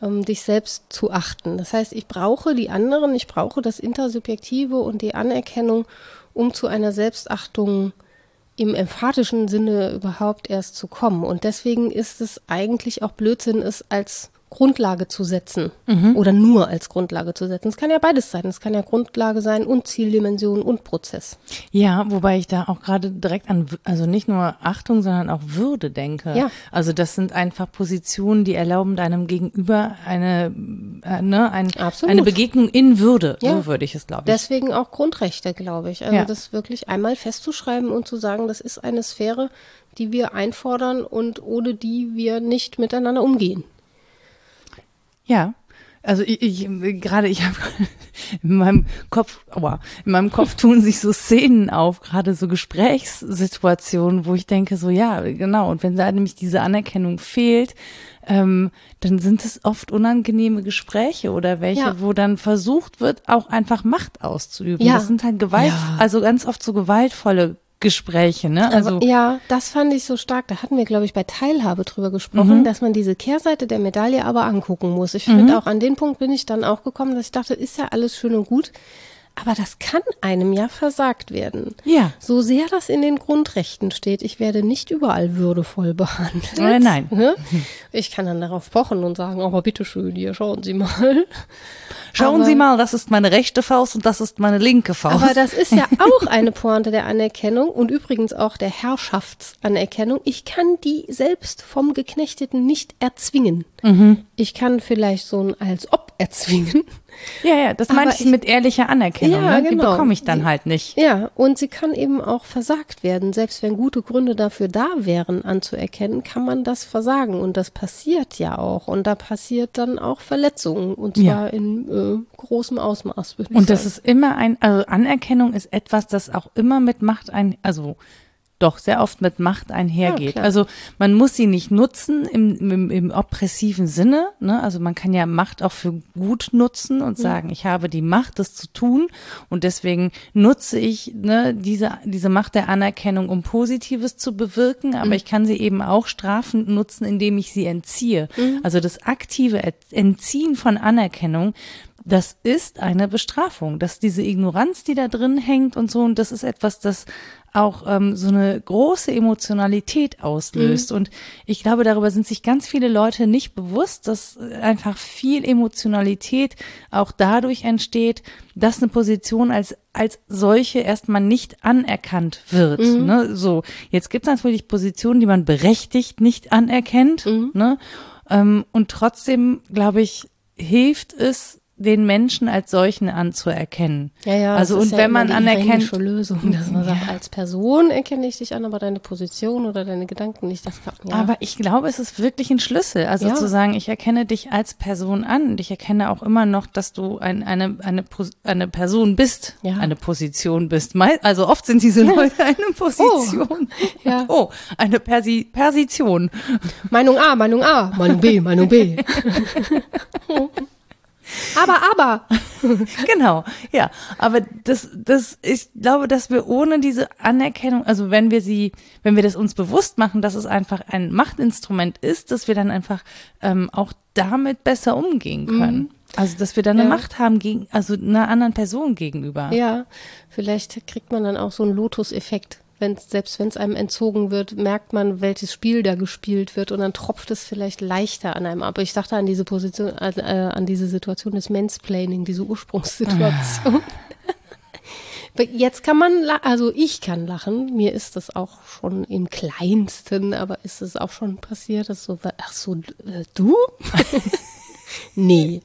ähm, dich selbst zu achten. Das heißt, ich brauche die anderen, ich brauche das Intersubjektive und die Anerkennung, um zu einer Selbstachtung im emphatischen Sinne überhaupt erst zu kommen. Und deswegen ist es eigentlich auch Blödsinn, es als Grundlage zu setzen Mhm. oder nur als Grundlage zu setzen. Es kann ja beides sein. Es kann ja Grundlage sein und Zieldimension und Prozess. Ja, wobei ich da auch gerade direkt an, also nicht nur Achtung, sondern auch Würde denke. Ja. Also das sind einfach Positionen, die erlauben deinem Gegenüber eine, äh, ne, ein, Absolut. eine Begegnung in Würde. Ja. So würde ich es, glaube ich. Deswegen auch Grundrechte, glaube ich. Also Ja. das wirklich einmal festzuschreiben und zu sagen, das ist eine Sphäre, die wir einfordern und ohne die wir nicht miteinander umgehen. Ja. Also ich, ich gerade ich habe (laughs) in meinem Kopf, aua, in meinem Kopf tun sich so Szenen auf, gerade so Gesprächssituationen, wo ich denke so ja genau und wenn da nämlich diese Anerkennung fehlt, ähm, dann sind es oft unangenehme Gespräche oder welche, Ja. wo dann versucht wird, auch einfach Macht auszuüben. Ja. Das sind halt Gewalt, Ja. also ganz oft so gewaltvolle Gespräche, ne? Also Aber, ja, das fand ich so stark. Da hatten wir, glaube ich, bei Teilhabe drüber gesprochen, Mhm. dass man diese Kehrseite der Medaille aber angucken muss. Ich finde auch an den Punkt bin ich dann auch gekommen, dass ich dachte, ist ja alles schön und gut, aber das kann einem ja versagt werden. Ja. So sehr das in den Grundrechten steht, ich werde nicht überall würdevoll behandelt. Äh, nein. Ne? Ich kann dann darauf pochen und sagen, aber bitteschön, hier, schauen Sie mal. schauen aber- Sie mal, das ist meine rechte Faust und das ist meine linke Faust. Aber das ist ja (laughs) auch eine Pointe der Anerkennung und übrigens auch der Herrschaftsanerkennung. Ich kann die selbst vom Geknechteten nicht erzwingen. Mhm. Ich kann vielleicht so ein als ob erzwingen. Ja, ja, das meine ich mit ehrlicher Anerkennung. Ja, ne? Die genau. bekomme ich dann halt nicht. Ja, und sie kann eben auch versagt werden. Selbst wenn gute Gründe dafür da wären, anzuerkennen, kann man das versagen. Und das passiert ja auch. Und da passiert dann auch Verletzungen. Und zwar Ja. in äh, großem Ausmaß, Und das sagen. ist immer ein, also Anerkennung ist etwas, das auch immer mit Macht ein, also doch sehr oft mit Macht einhergeht. klar. also man muss sie nicht nutzen im, im, im oppressiven Sinne. Ne? Also man kann ja Macht auch für gut nutzen und sagen, ich habe die Macht, das zu tun und deswegen nutze ich ne, diese, diese Macht der Anerkennung, um Positives zu bewirken, aber ich kann sie eben auch strafend nutzen, indem ich sie entziehe. Also das aktive Entziehen von Anerkennung, das ist eine Bestrafung. dass diese Ignoranz, die da drin hängt und so, und das ist etwas, das auch ähm, so eine große Emotionalität auslöst. Und ich glaube, darüber sind sich ganz viele Leute nicht bewusst, dass einfach viel Emotionalität auch dadurch entsteht, dass eine Position als als solche erstmal nicht anerkannt wird. Ne? So, jetzt gibt es natürlich Positionen, die man berechtigt nicht anerkennt. Ne? Ähm, und trotzdem, glaube ich, hilft es, den Menschen als solchen anzuerkennen. Ja, ja, also das und ist ja wenn man anerkennt, Lösung, dass man sagt, als Person erkenne ich dich an, aber deine Position oder deine Gedanken nicht. Das kann, ja. aber ich glaube, es ist wirklich ein Schlüssel. Also Ja. zu sagen, ich erkenne dich als Person an und ich erkenne auch immer noch, dass du ein, eine, eine, eine Person bist, Ja. eine Position bist. Also oft sind diese Leute eine Position. (laughs) Ja. Oh, eine Persi Persition. Meinung A, Meinung A, Meinung B, Meinung B. (laughs) aber, aber. (laughs) Genau, ja. Aber das, das, ich glaube, dass wir ohne diese Anerkennung, also wenn wir sie, wenn wir das uns bewusst machen, dass es einfach ein Machtinstrument ist, dass wir dann einfach ähm, auch damit besser umgehen können. Also, dass wir dann eine Ja. Macht haben gegen, also einer anderen Person gegenüber. Ja, vielleicht kriegt man dann auch so einen Lotus-Effekt. Wenn's, selbst wenn es einem entzogen wird, merkt man, welches Spiel da gespielt wird und dann tropft es vielleicht leichter an einem ab. Ich dachte an diese Position, an, äh, an diese Situation des Mansplaining, diese Ursprungssituation. (laughs) Aber Jetzt kann man, also ich kann lachen. Mir ist das auch schon im Kleinsten, aber ist es auch schon passiert, dass so, ach so, äh, du? (laughs) nee.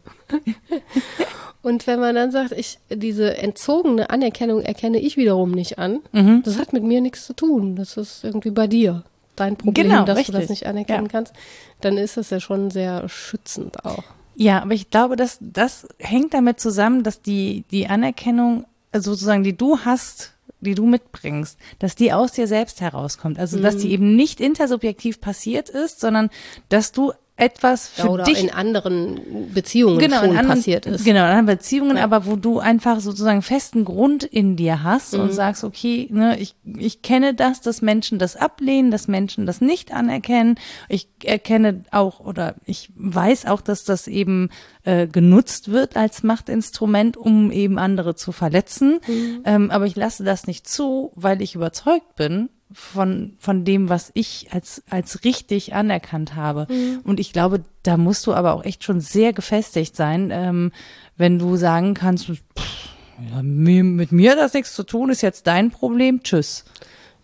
Und wenn man dann sagt, ich, diese entzogene Anerkennung erkenne ich wiederum nicht an, Mhm. das hat mit mir nichts zu tun. Das ist irgendwie bei dir. Dein Problem, Genau, dass du das richtig. nicht anerkennen Ja. kannst, dann ist das ja schon sehr schützend auch. Ja, aber ich glaube, dass das hängt damit zusammen, dass die, die Anerkennung also sozusagen, die du hast, die du mitbringst, dass die aus dir selbst herauskommt. Also, dass die eben nicht intersubjektiv passiert ist, sondern dass du etwas für oder dich in anderen Beziehungen genau, schon in anderen, passiert ist. Genau, in anderen Beziehungen, Ja. aber wo du einfach sozusagen festen Grund in dir hast Mhm. und sagst, okay, ne, ich, ich kenne das, dass Menschen das ablehnen, dass Menschen das nicht anerkennen. Ich erkenne auch oder ich weiß auch, dass das eben äh, genutzt wird als Machtinstrument, um eben andere zu verletzen. Mhm. Ähm, aber ich lasse das nicht zu, weil ich überzeugt bin, von, von dem, was ich als, als richtig anerkannt habe. Mhm. Und ich glaube, da musst du aber auch echt schon sehr gefestigt sein, ähm, wenn du sagen kannst, pff, ja, mit mir hat das nichts zu tun, ist jetzt dein Problem, tschüss.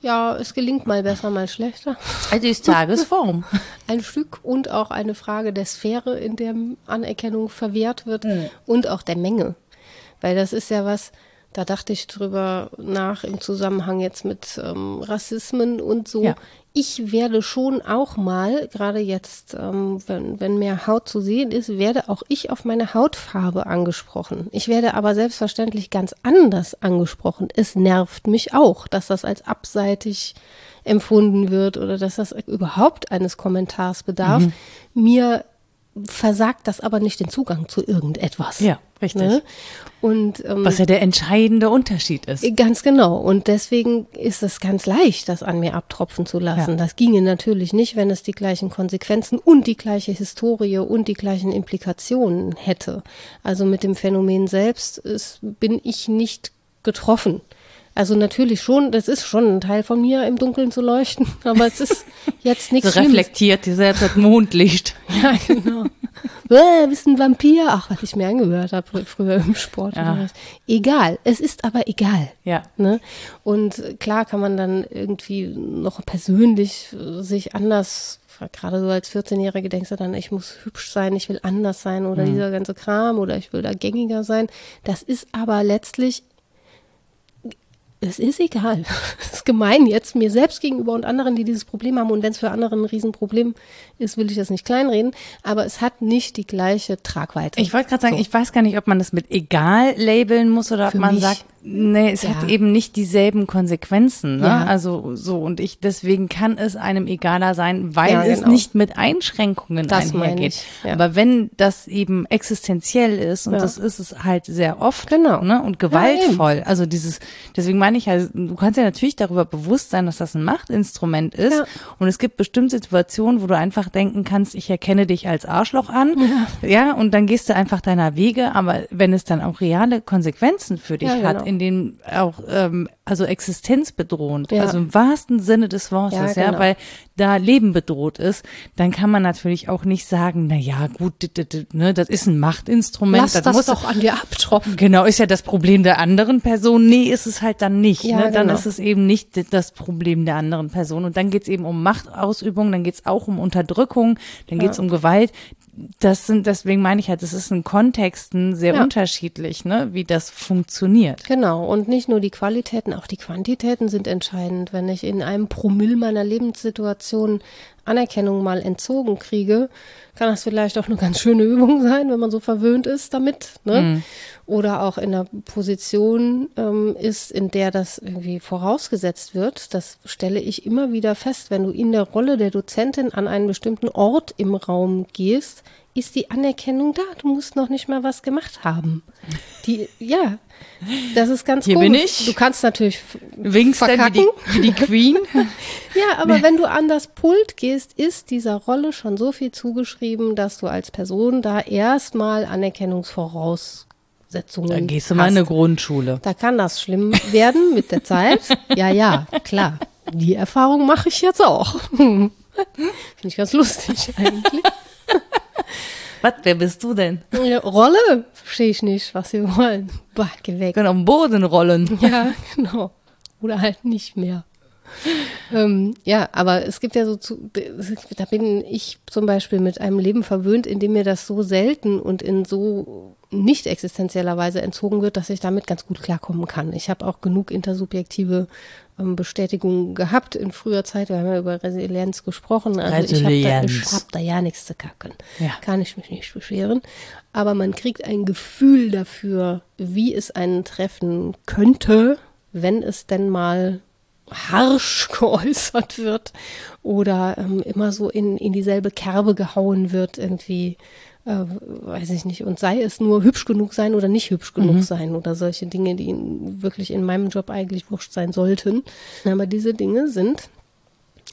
Ja, es gelingt mal besser, mal schlechter. Also ist Tagesform. (laughs) Ein Stück und auch eine Frage der Sphäre, in der Anerkennung verwehrt wird und auch der Menge. Weil das ist ja was, da dachte ich drüber nach im Zusammenhang jetzt mit ähm, Rassismen und so. Ja. Ich werde schon auch mal, gerade jetzt, ähm, wenn, wenn mehr Haut zu sehen ist, werde auch ich auf meine Hautfarbe angesprochen. Ich werde aber selbstverständlich ganz anders angesprochen. Es nervt mich auch, dass das als abseitig empfunden wird oder dass das überhaupt eines Kommentars bedarf. Mhm. Mir versagt das aber nicht den Zugang zu irgendetwas. Ja, richtig. Ne? Und ähm, Was ja der entscheidende Unterschied ist. Ganz genau. Und deswegen ist es ganz leicht, das an mir abtropfen zu lassen. Ja. Das ginge natürlich nicht, wenn es die gleichen Konsequenzen und die gleiche Historie und die gleichen Implikationen hätte. Also mit dem Phänomen selbst ist, bin ich nicht getroffen. Also natürlich schon, das ist schon ein Teil von mir, im Dunkeln zu leuchten, (laughs) aber es ist jetzt So nichts Schlimmes. reflektiert dir selbst das Mondlicht. (laughs) Ja, genau. äh, bist ein Vampir? Ach, was ich mir angehört habe früher im Sport. Ja. Egal, es ist aber egal. Ja. Ne? Und klar kann man dann irgendwie noch persönlich sich anders, gerade so als 14-Jährige denkst du dann, ich muss hübsch sein, ich will anders sein oder dieser ganze Kram oder ich will da gängiger sein. Das ist aber letztlich es ist egal. (laughs) Es ist gemein jetzt mir selbst gegenüber und anderen, die dieses Problem haben. Und wenn es für andere ein Riesenproblem ist, will ich das nicht kleinreden. Aber es hat nicht die gleiche Tragweite. Ich wollte gerade sagen, So. ich weiß gar nicht, ob man das mit egal labeln muss oder ob Für man mich. sagt, nee, es Ja. hat eben nicht dieselben Konsequenzen. Ne? Ja. Also so und ich deswegen kann es einem egaler sein, weil Ja, es genau. nicht mit Einschränkungen Das einhergeht. Aber wenn das eben existenziell ist und das ist es halt sehr oft Genau. ne? und gewaltvoll. also dieses, deswegen meine ich ja, du kannst ja natürlich darüber bewusst sein, dass das ein Machtinstrument ist. Und es gibt bestimmte Situationen, wo du einfach denken kannst, ich erkenne dich als Arschloch an. Ja. und dann gehst du einfach deiner Wege. Aber wenn es dann auch reale Konsequenzen für dich hat, genau. In denen auch, ähm, also existenzbedrohend, Ja. also im wahrsten Sinne des Wortes, ja, Ja, genau. weil da Leben bedroht ist, dann kann man natürlich auch nicht sagen, na ja, gut, d- d- d- ne, das ist ein Machtinstrument. Lass das muss doch an dir abtropfen. Genau, ist ja das Problem der anderen Person. Nee, ist es halt dann nicht. Ja, ne? Dann genau. ist es eben nicht das Problem der anderen Person. Und dann geht's eben um Machtausübung, dann geht's auch um Unterdrückung, dann geht's um Gewalt. Das sind, deswegen meine ich halt, das ist in Kontexten sehr Ja. unterschiedlich, ne, wie das funktioniert. Genau, und nicht nur die Qualitäten, auch die Quantitäten sind entscheidend. Wenn ich in einem Promille meiner Lebenssituation Anerkennung mal entzogen kriege, kann das vielleicht auch eine ganz schöne Übung sein, wenn man so verwöhnt ist damit. Ne? Oder auch in einer Position ähm, ist, in der das irgendwie vorausgesetzt wird. Das stelle ich immer wieder fest, wenn du in der Rolle der Dozentin an einen bestimmten Ort im Raum gehst, ist die Anerkennung da. Du musst noch nicht mal was gemacht haben. Die, ja, das ist ganz Hier komisch. bin ich. Du kannst natürlich Winkst dann wie verkacken. die, wie die Queen? (laughs) Ja, aber wenn du an das Pult gehst, ist dieser Rolle schon so viel zugeschrieben, dass du als Person da erstmal Anerkennungsvoraussetzungen Dann gehst du mal in eine Grundschule. Da kann das schlimm werden mit der Zeit. Ja, ja, klar. Die Erfahrung mache ich jetzt auch. (laughs) Finde ich ganz lustig eigentlich. Was, wer bist du denn? Ja, Rolle? Verstehe ich nicht, was sie wollen. Bah, geh weg. Können auf den Boden rollen. Ja, genau. Oder halt nicht mehr. ähm, ja, aber es gibt ja so, zu, da bin ich zum Beispiel mit einem Leben verwöhnt, in dem mir das so selten und in so nicht existenzieller Weise entzogen wird, dass ich damit ganz gut klarkommen kann. Ich habe auch genug intersubjektive ähm, Bestätigungen gehabt in früher Zeit. Wir haben ja über Resilienz gesprochen. Also ich habe da, Resilienz. hab da ja nichts zu kacken. Ja. Kann ich mich nicht beschweren. Aber man kriegt ein Gefühl dafür, wie es einen treffen könnte, wenn es denn mal harsch (laughs) geäußert wird oder ähm, immer so in, in dieselbe Kerbe gehauen wird, irgendwie, äh, weiß ich nicht, und sei es nur hübsch genug sein oder nicht hübsch genug mhm. sein oder solche Dinge, die wirklich in meinem Job eigentlich wurscht sein sollten. Aber diese Dinge sind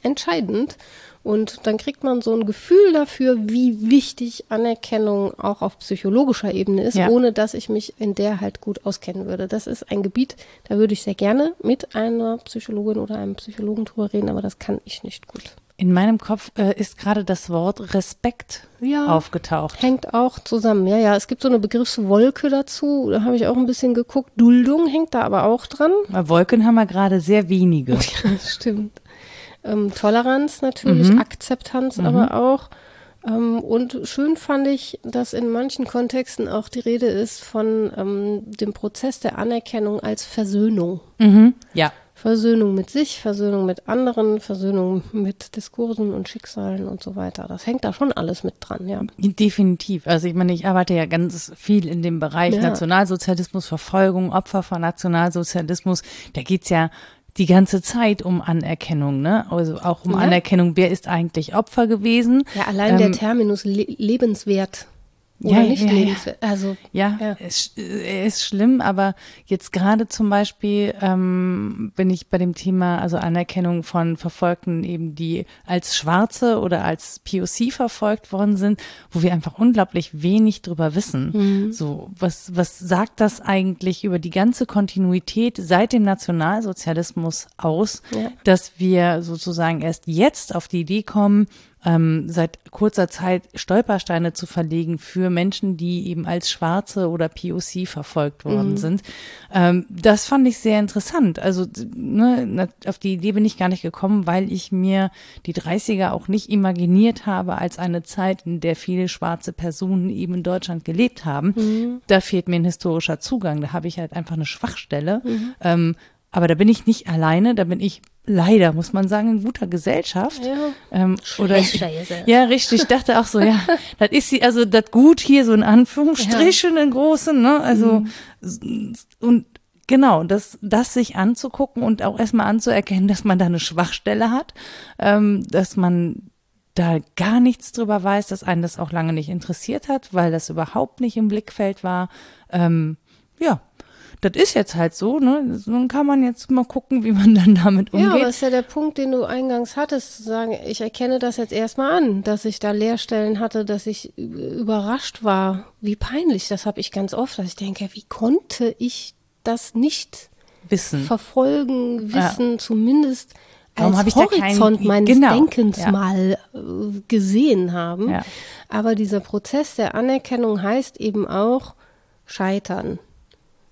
entscheidend und dann kriegt man so ein Gefühl dafür, wie wichtig Anerkennung auch auf psychologischer Ebene ist, ja. ohne dass ich mich in der halt gut auskennen würde. Das ist ein Gebiet, da würde ich sehr gerne mit einer Psychologin oder einem Psychologen drüber reden, aber das kann ich nicht gut. In meinem Kopf äh, ist gerade das Wort Respekt ja, aufgetaucht. Hängt auch zusammen. Ja, ja, es gibt so eine Begriffswolke dazu. Da habe ich auch ein bisschen geguckt. Duldung hängt da aber auch dran. Bei Wolken haben wir gerade sehr wenige. (laughs) Ja, stimmt ähm, Toleranz natürlich, mhm. Akzeptanz mhm. aber auch. Ähm, und schön fand ich, dass in manchen Kontexten auch die Rede ist von ähm, dem Prozess der Anerkennung als Versöhnung. Mhm. Ja. Versöhnung mit sich, Versöhnung mit anderen, Versöhnung mit Diskursen und Schicksalen und so weiter. Das hängt da schon alles mit dran, ja. Definitiv. Also ich meine, ich arbeite ja ganz viel in dem Bereich ja. Nationalsozialismus, Verfolgung, Opfer von Nationalsozialismus. Da geht's ja die ganze Zeit um Anerkennung, ne? Also auch um ja. Anerkennung, wer ist eigentlich Opfer gewesen. Ja, allein ähm, der Terminus le lebenswert oder ja, nicht ja, lebenswert. Ja. Also ja, ja. Es, er ist schlimm, aber jetzt gerade zum Beispiel ähm, bin ich bei dem Thema also Anerkennung von Verfolgten eben, die als Schwarze oder als POC verfolgt worden sind, wo wir einfach unglaublich wenig drüber wissen. Mhm. So was was sagt das eigentlich über die ganze Kontinuität seit dem Nationalsozialismus aus, dass wir sozusagen erst jetzt auf die Idee kommen, ähm, seit kurzer Zeit Stolpersteine zu verlegen für Menschen, die eben als Schwarze oder POC verfolgt worden mhm. sind. Ähm, das fand ich sehr interessant. Also ne, auf die Idee bin ich gar nicht gekommen, weil ich mir die 30er auch nicht imaginiert habe als eine Zeit, in der viele schwarze Personen eben in Deutschland gelebt haben. Mhm. Da fehlt mir ein historischer Zugang. Da habe ich halt einfach eine Schwachstelle. Mhm. Ähm, aber da bin ich nicht alleine, da bin ich leider, muss man sagen, in guter Gesellschaft. Ja. Ähm, oder ich, ja, richtig. Ich dachte auch so, ja, (laughs) das ist sie, also das gut hier so in Anführungsstrichen ja. in großen, ne? Also mhm. und genau, das, das sich anzugucken und auch erstmal anzuerkennen, dass man da eine Schwachstelle hat, ähm, dass man da gar nichts drüber weiß, dass einen das auch lange nicht interessiert hat, weil das überhaupt nicht im Blickfeld war. Ähm, ja, das ist jetzt halt so, ne? Dann kann man jetzt mal gucken, wie man (laughs) dann damit umgeht. Ja, aber das ist ja der Punkt, den du eingangs hattest, zu sagen, ich erkenne das jetzt erstmal an, dass ich da Leerstellen hatte, dass ich überrascht war. Wie peinlich, das habe ich ganz oft, dass ich denke, wie konnte ich das nicht wissen, verfolgen, wissen, ja. zumindest als Warum Horizont kein, meines genau, Denkens ja. mal äh, gesehen haben. Ja. Aber dieser Prozess der Anerkennung heißt eben auch scheitern.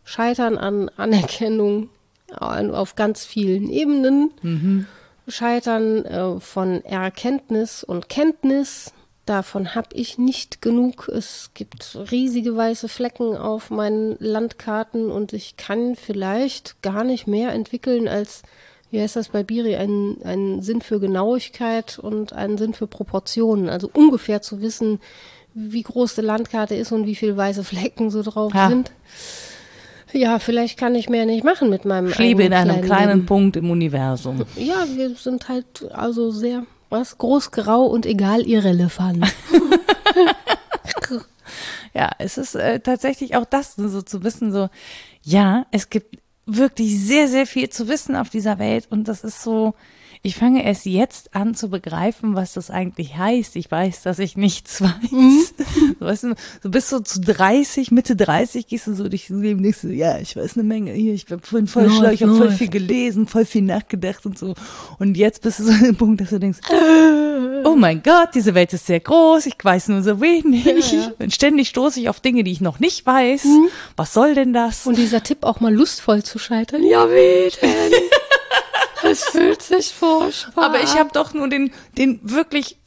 Scheitern an Anerkennung auf ganz vielen Ebenen. Mhm. Scheitern äh, von Erkenntnis und Kenntnis. Davon habe ich nicht genug. Es gibt riesige weiße Flecken auf meinen Landkarten und ich kann vielleicht gar nicht mehr entwickeln als, wie heißt das bei Biri, einen, einen Sinn für Genauigkeit und einen Sinn für Proportionen. Also ungefähr zu wissen, wie groß die Landkarte ist und wie viele weiße Flecken so drauf ja. sind. Ja, vielleicht kann ich mehr nicht machen mit meinem Ich lebe in einem kleinen Leben. Punkt im Universum. Ja, wir sind halt also sehr, was, groß, grau und egal irrelevant. (laughs) (laughs) ja, es ist äh, tatsächlich auch das, so zu wissen, so, ja, es gibt wirklich sehr, sehr viel zu wissen auf dieser Welt und das ist so, ich fange erst jetzt an zu begreifen, was das eigentlich heißt. Ich weiß, dass ich nichts (laughs) weiß. Mhm. Weißt du, du bist so zu 30, Mitte 30 gehst du so durch das Leben, denkst du, ja, ich weiß eine Menge hier, ich bin voll, voll schlau, ich habe voll viel gelesen, voll viel nachgedacht und so. Und jetzt bist du so an dem Punkt, dass du denkst, (laughs) oh mein Gott, diese Welt ist sehr groß, ich weiß nur so wenig. Ja, ja. (laughs) Und ständig stoße ich auf Dinge, die ich noch nicht weiß. Mhm. Was soll denn das? Und dieser Tipp auch mal lustvoll zu scheitern. Ja, wie denn? Es fühlt sich furchtbar. Aber ich habe doch nur den, den wirklich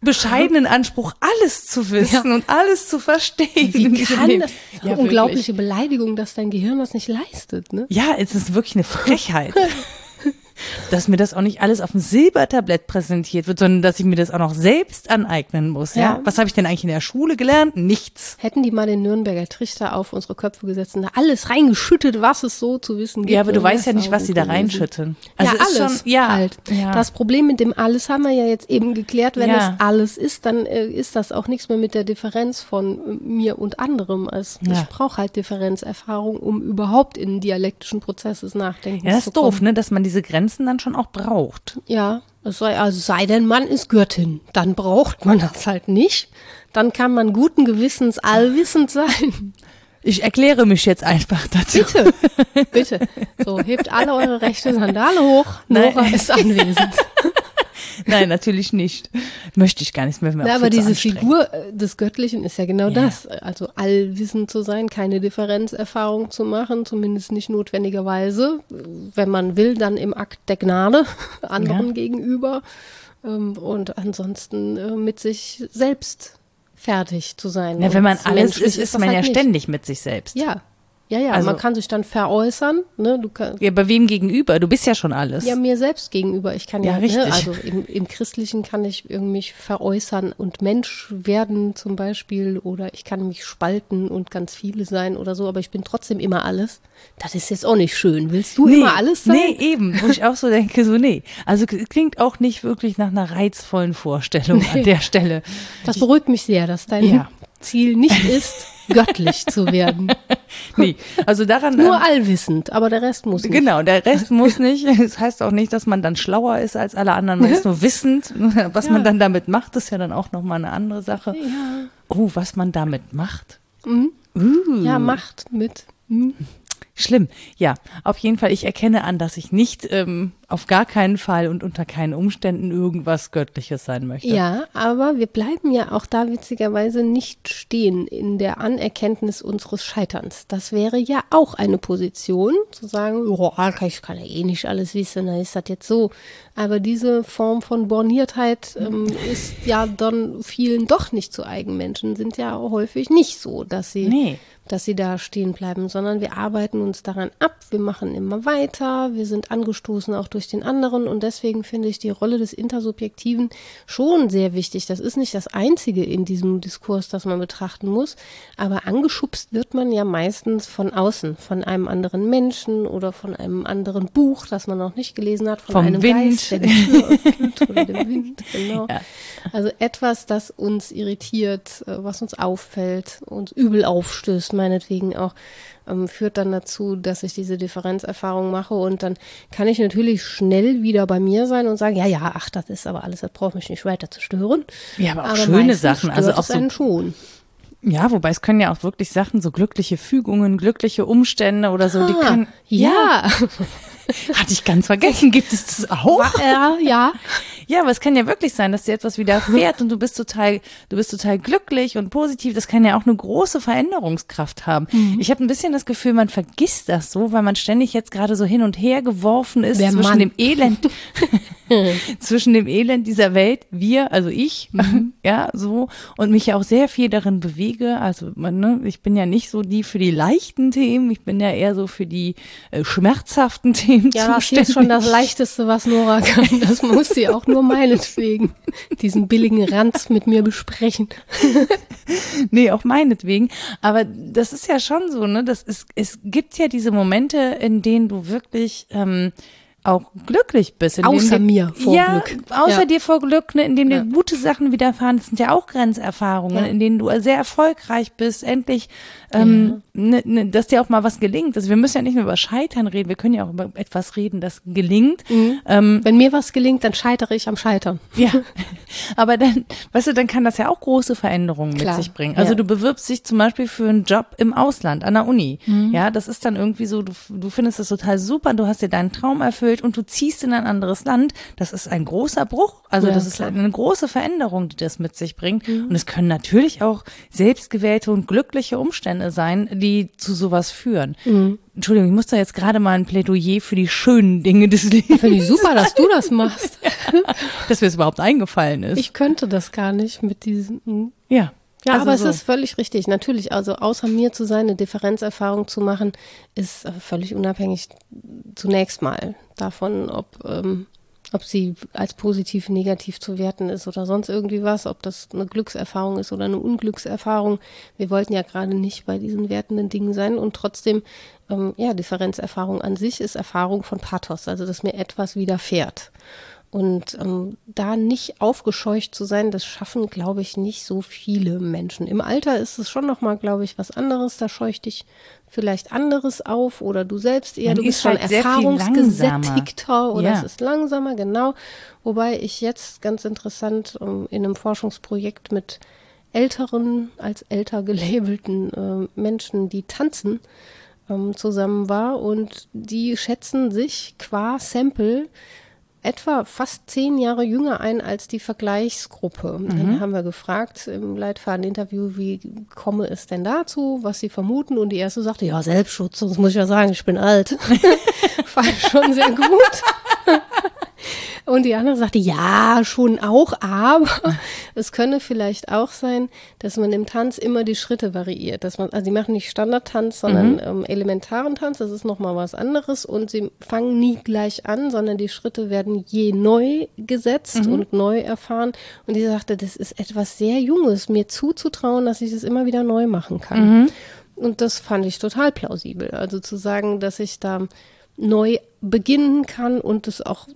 bescheidenen Anspruch, alles zu wissen ja. und alles zu verstehen. Wie kann das? Ja, unglaubliche wirklich. Beleidigung, dass dein Gehirn das nicht leistet, ne? Ja, es ist wirklich eine Frechheit. (laughs) dass mir das auch nicht alles auf dem Silbertablett präsentiert wird, sondern dass ich mir das auch noch selbst aneignen muss. Ja. Ja. Was habe ich denn eigentlich in der Schule gelernt? Nichts. Hätten die mal den Nürnberger Trichter auf unsere Köpfe gesetzt und da alles reingeschüttet, was es so zu wissen gibt. Ja, aber du weißt ja nicht, was sie da reinschütten. ja, ist alles schon, ja, halt. ja. Das Problem mit dem alles haben wir ja jetzt eben geklärt. Wenn Ja. es alles ist, dann äh, ist das auch nichts mehr mit der Differenz von äh, mir und anderem. Also Ja. Ich brauche halt Differenzerfahrung, um überhaupt in dialektischen Prozesses nachdenken ja, das zu ist doof, ne, dass man diese Grenzen dann schon auch braucht. Ja, es sei, also sei denn, man ist Göttin. Dann braucht man das halt nicht. Dann kann man guten Gewissens allwissend sein. Ich erkläre mich jetzt einfach dazu. Bitte, bitte. So, hebt alle eure rechte Sandale hoch. Nein. Nora ist anwesend. (laughs) (laughs) Nein, natürlich nicht. Möchte ich gar nicht mehr. Na, aber diese Figur äh, des Göttlichen ist ja genau Ja. das. Also allwissend zu sein, keine Differenzerfahrung zu machen, zumindest nicht notwendigerweise. Wenn man will, dann im Akt der Gnade (laughs) anderen Ja. gegenüber. Ähm, Und ansonsten äh, mit sich selbst fertig zu sein. Ja, wenn man alles ist, ist man ja halt nicht. ständig mit sich selbst. Ja, ja, ja. Also- man kann sich dann veräußern. Ne? Du kann, Ja, bei wem gegenüber? Du bist ja schon alles. Ja, mir selbst gegenüber. Ich kann Ja, ja, richtig. Ne, also im, im Christlichen kann ich irgendwie mich veräußern und Mensch werden zum Beispiel oder ich kann mich spalten und ganz viele sein oder so, aber ich bin trotzdem immer alles. Das ist jetzt auch nicht schön. Willst du immer alles sein? Nee, eben. Wo ich auch so denke, so nee. Also klingt auch nicht wirklich nach einer reizvollen Vorstellung an der Stelle. Das beruhigt mich sehr, dass dein Ja. Ziel nicht ist, (laughs) göttlich zu werden. (laughs) Nee, also daran. Nur ähm, allwissend, aber der Rest muss nicht. Genau, der Rest muss nicht. (laughs) Das heißt auch nicht, dass man dann schlauer ist als alle anderen. Man ist nur wissend. (laughs) Was man Ja. dann damit macht, ist ja dann auch nochmal eine andere Sache. Ja. Oh, was man damit macht. ja, Macht mit. Hm. Schlimm. Ja, auf jeden Fall. Ich erkenne an, dass ich nicht ähm, auf gar keinen Fall und unter keinen Umständen irgendwas Göttliches sein möchte. Ja, aber wir bleiben ja auch da witzigerweise nicht stehen in der Anerkenntnis unseres Scheiterns. Das wäre ja auch eine Position, zu sagen, "Joa, ich kann ja eh nicht alles wissen, dann ist das jetzt so. Aber diese Form von Borniertheit ähm, ist ja dann vielen doch nicht zu eigen. Menschen sind ja häufig nicht so, dass sie Nee. Dass sie da stehen bleiben, sondern wir arbeiten uns daran ab, wir machen immer weiter, wir sind angestoßen auch durch den anderen und deswegen finde ich die Rolle des Intersubjektiven schon sehr wichtig. Das ist nicht das Einzige in diesem Diskurs, das man betrachten muss, aber angeschubst wird man ja meistens von außen, von einem anderen Menschen oder von einem anderen Buch, das man noch nicht gelesen hat, von Vom einem Wind. Geist, der die Tür öffnet oder dem Wind, (laughs) genau. Ja. Also etwas, das uns irritiert, äh, was uns auffällt, uns übel aufstößt, meinetwegen auch, ähm, führt dann dazu, dass ich diese Differenzerfahrung mache und dann kann ich natürlich schnell wieder bei mir sein und sagen, ja, ja, ach, das ist aber alles, das braucht mich nicht weiter zu stören. Ja, aber auch schöne meistens Sachen, also auch so- schon. Ja, wobei es können ja auch wirklich Sachen, so glückliche Fügungen, glückliche Umstände oder so, die Ah, können. ja, (laughs) Hatte ich ganz vergessen. Gibt es das auch? ja, ja. (laughs) Ja, aber es kann ja wirklich sein, dass dir etwas widerfährt (laughs) und du bist total, du bist total glücklich und positiv. Das kann ja auch eine große Veränderungskraft haben. Mhm. Ich habe ein bisschen das Gefühl, man vergisst das so, weil man ständig jetzt gerade so hin und her geworfen ist Der zwischen Mann. dem Elend, (laughs) (laughs) zwischen dem Elend dieser Welt, wir, also ich, Mhm. (laughs) ja, so, und mich ja auch sehr viel darin bewege. Also, man, ne, ich bin ja nicht so die für die leichten Themen, ich bin ja eher so für die äh, schmerzhaften (laughs) Themen Ja, das hier zuständig. ist schon das Leichteste, was Nora kann. Das muss sie auch nur meinetwegen diesen billigen Ranz mit mir besprechen. Nee, auch meinetwegen. Aber das ist ja schon so, ne? Das ist, es gibt ja diese Momente, in denen du wirklich ähm, auch glücklich bist. Außer dir, mir vor ja, Glück. Außer Ja. dir vor Glück, ne, in denen Ja. dir gute Sachen widerfahren. Das sind ja auch Grenzerfahrungen, Ja. in denen du sehr erfolgreich bist, endlich, ähm, ne, ne, dass dir auch mal was gelingt. Also wir müssen ja nicht nur über Scheitern reden, wir können ja auch über etwas reden, das gelingt. Mhm. Ähm, Wenn mir was gelingt, dann scheitere ich am Scheitern. ja, (laughs) aber dann, weißt du, dann kann das ja auch große Veränderungen mit Klar, sich bringen. Also du bewirbst dich zum Beispiel für einen Job im Ausland, an der Uni. Mhm. Ja, das ist dann irgendwie so, du, du findest das total super, du hast dir deinen Traum erfüllt und du ziehst in ein anderes Land. Das ist ein großer Bruch. Also Ja, das ist klar. Mhm. eine große Veränderung, die das mit sich bringt. Und es können natürlich auch selbstgewählte und glückliche Umstände sein, die zu sowas führen. Mhm. Entschuldigung, ich muss da jetzt gerade mal ein Plädoyer für die schönen Dinge des Lebens, Finde ich super, dass du das machst. (laughs) dass mir es überhaupt eingefallen ist. Ich könnte das gar nicht mit diesen. ja. Ja, Also aber es so. ist völlig richtig. Natürlich, also außer mir zu sein, eine Differenzerfahrung zu machen, ist äh, völlig unabhängig zunächst mal davon, ob, ähm, ob sie als positiv, negativ zu werten ist oder sonst irgendwie was, ob das eine Glückserfahrung ist oder eine Unglückserfahrung. Wir wollten ja gerade nicht bei diesen wertenden Dingen sein und trotzdem, ähm, ja, Differenzerfahrung an sich ist Erfahrung von Pathos, also dass mir etwas widerfährt. Und ähm, da nicht aufgescheucht zu sein, das schaffen, glaube ich, nicht so viele Menschen. Im Alter ist es schon nochmal, glaube ich, was anderes. Da scheucht dich vielleicht anderes auf oder du selbst eher, Man du ist bist schon halt erfahrungsgesättigter oder Ja. es ist langsamer, genau. Wobei ich jetzt ganz interessant ähm, in einem Forschungsprojekt mit älteren, als älter gelabelten äh, Menschen, die tanzen, ähm, zusammen war und die schätzen sich qua Sample etwa fast zehn Jahre jünger ein als die Vergleichsgruppe. Dann haben wir gefragt im Leitfaden-Interview, wie komme es denn dazu, was sie vermuten. Und die erste sagte, ja, Selbstschutz, sonst muss ich ja sagen, ich bin alt. (laughs) (laughs) Fand ich schon sehr gut. Und die andere sagte, ja, schon auch, aber (laughs) es könne vielleicht auch sein, dass man im Tanz immer die Schritte variiert. Dass man, also sie machen nicht Standardtanz, sondern ähm, elementaren Tanz, das ist nochmal was anderes. Und sie fangen nie gleich an, sondern die Schritte werden je neu gesetzt und neu erfahren. Und die sagte, das ist etwas sehr Junges, mir zuzutrauen, dass ich es immer wieder neu machen kann. Und das fand ich total plausibel. Also zu sagen, dass ich da neu beginnen kann und es auch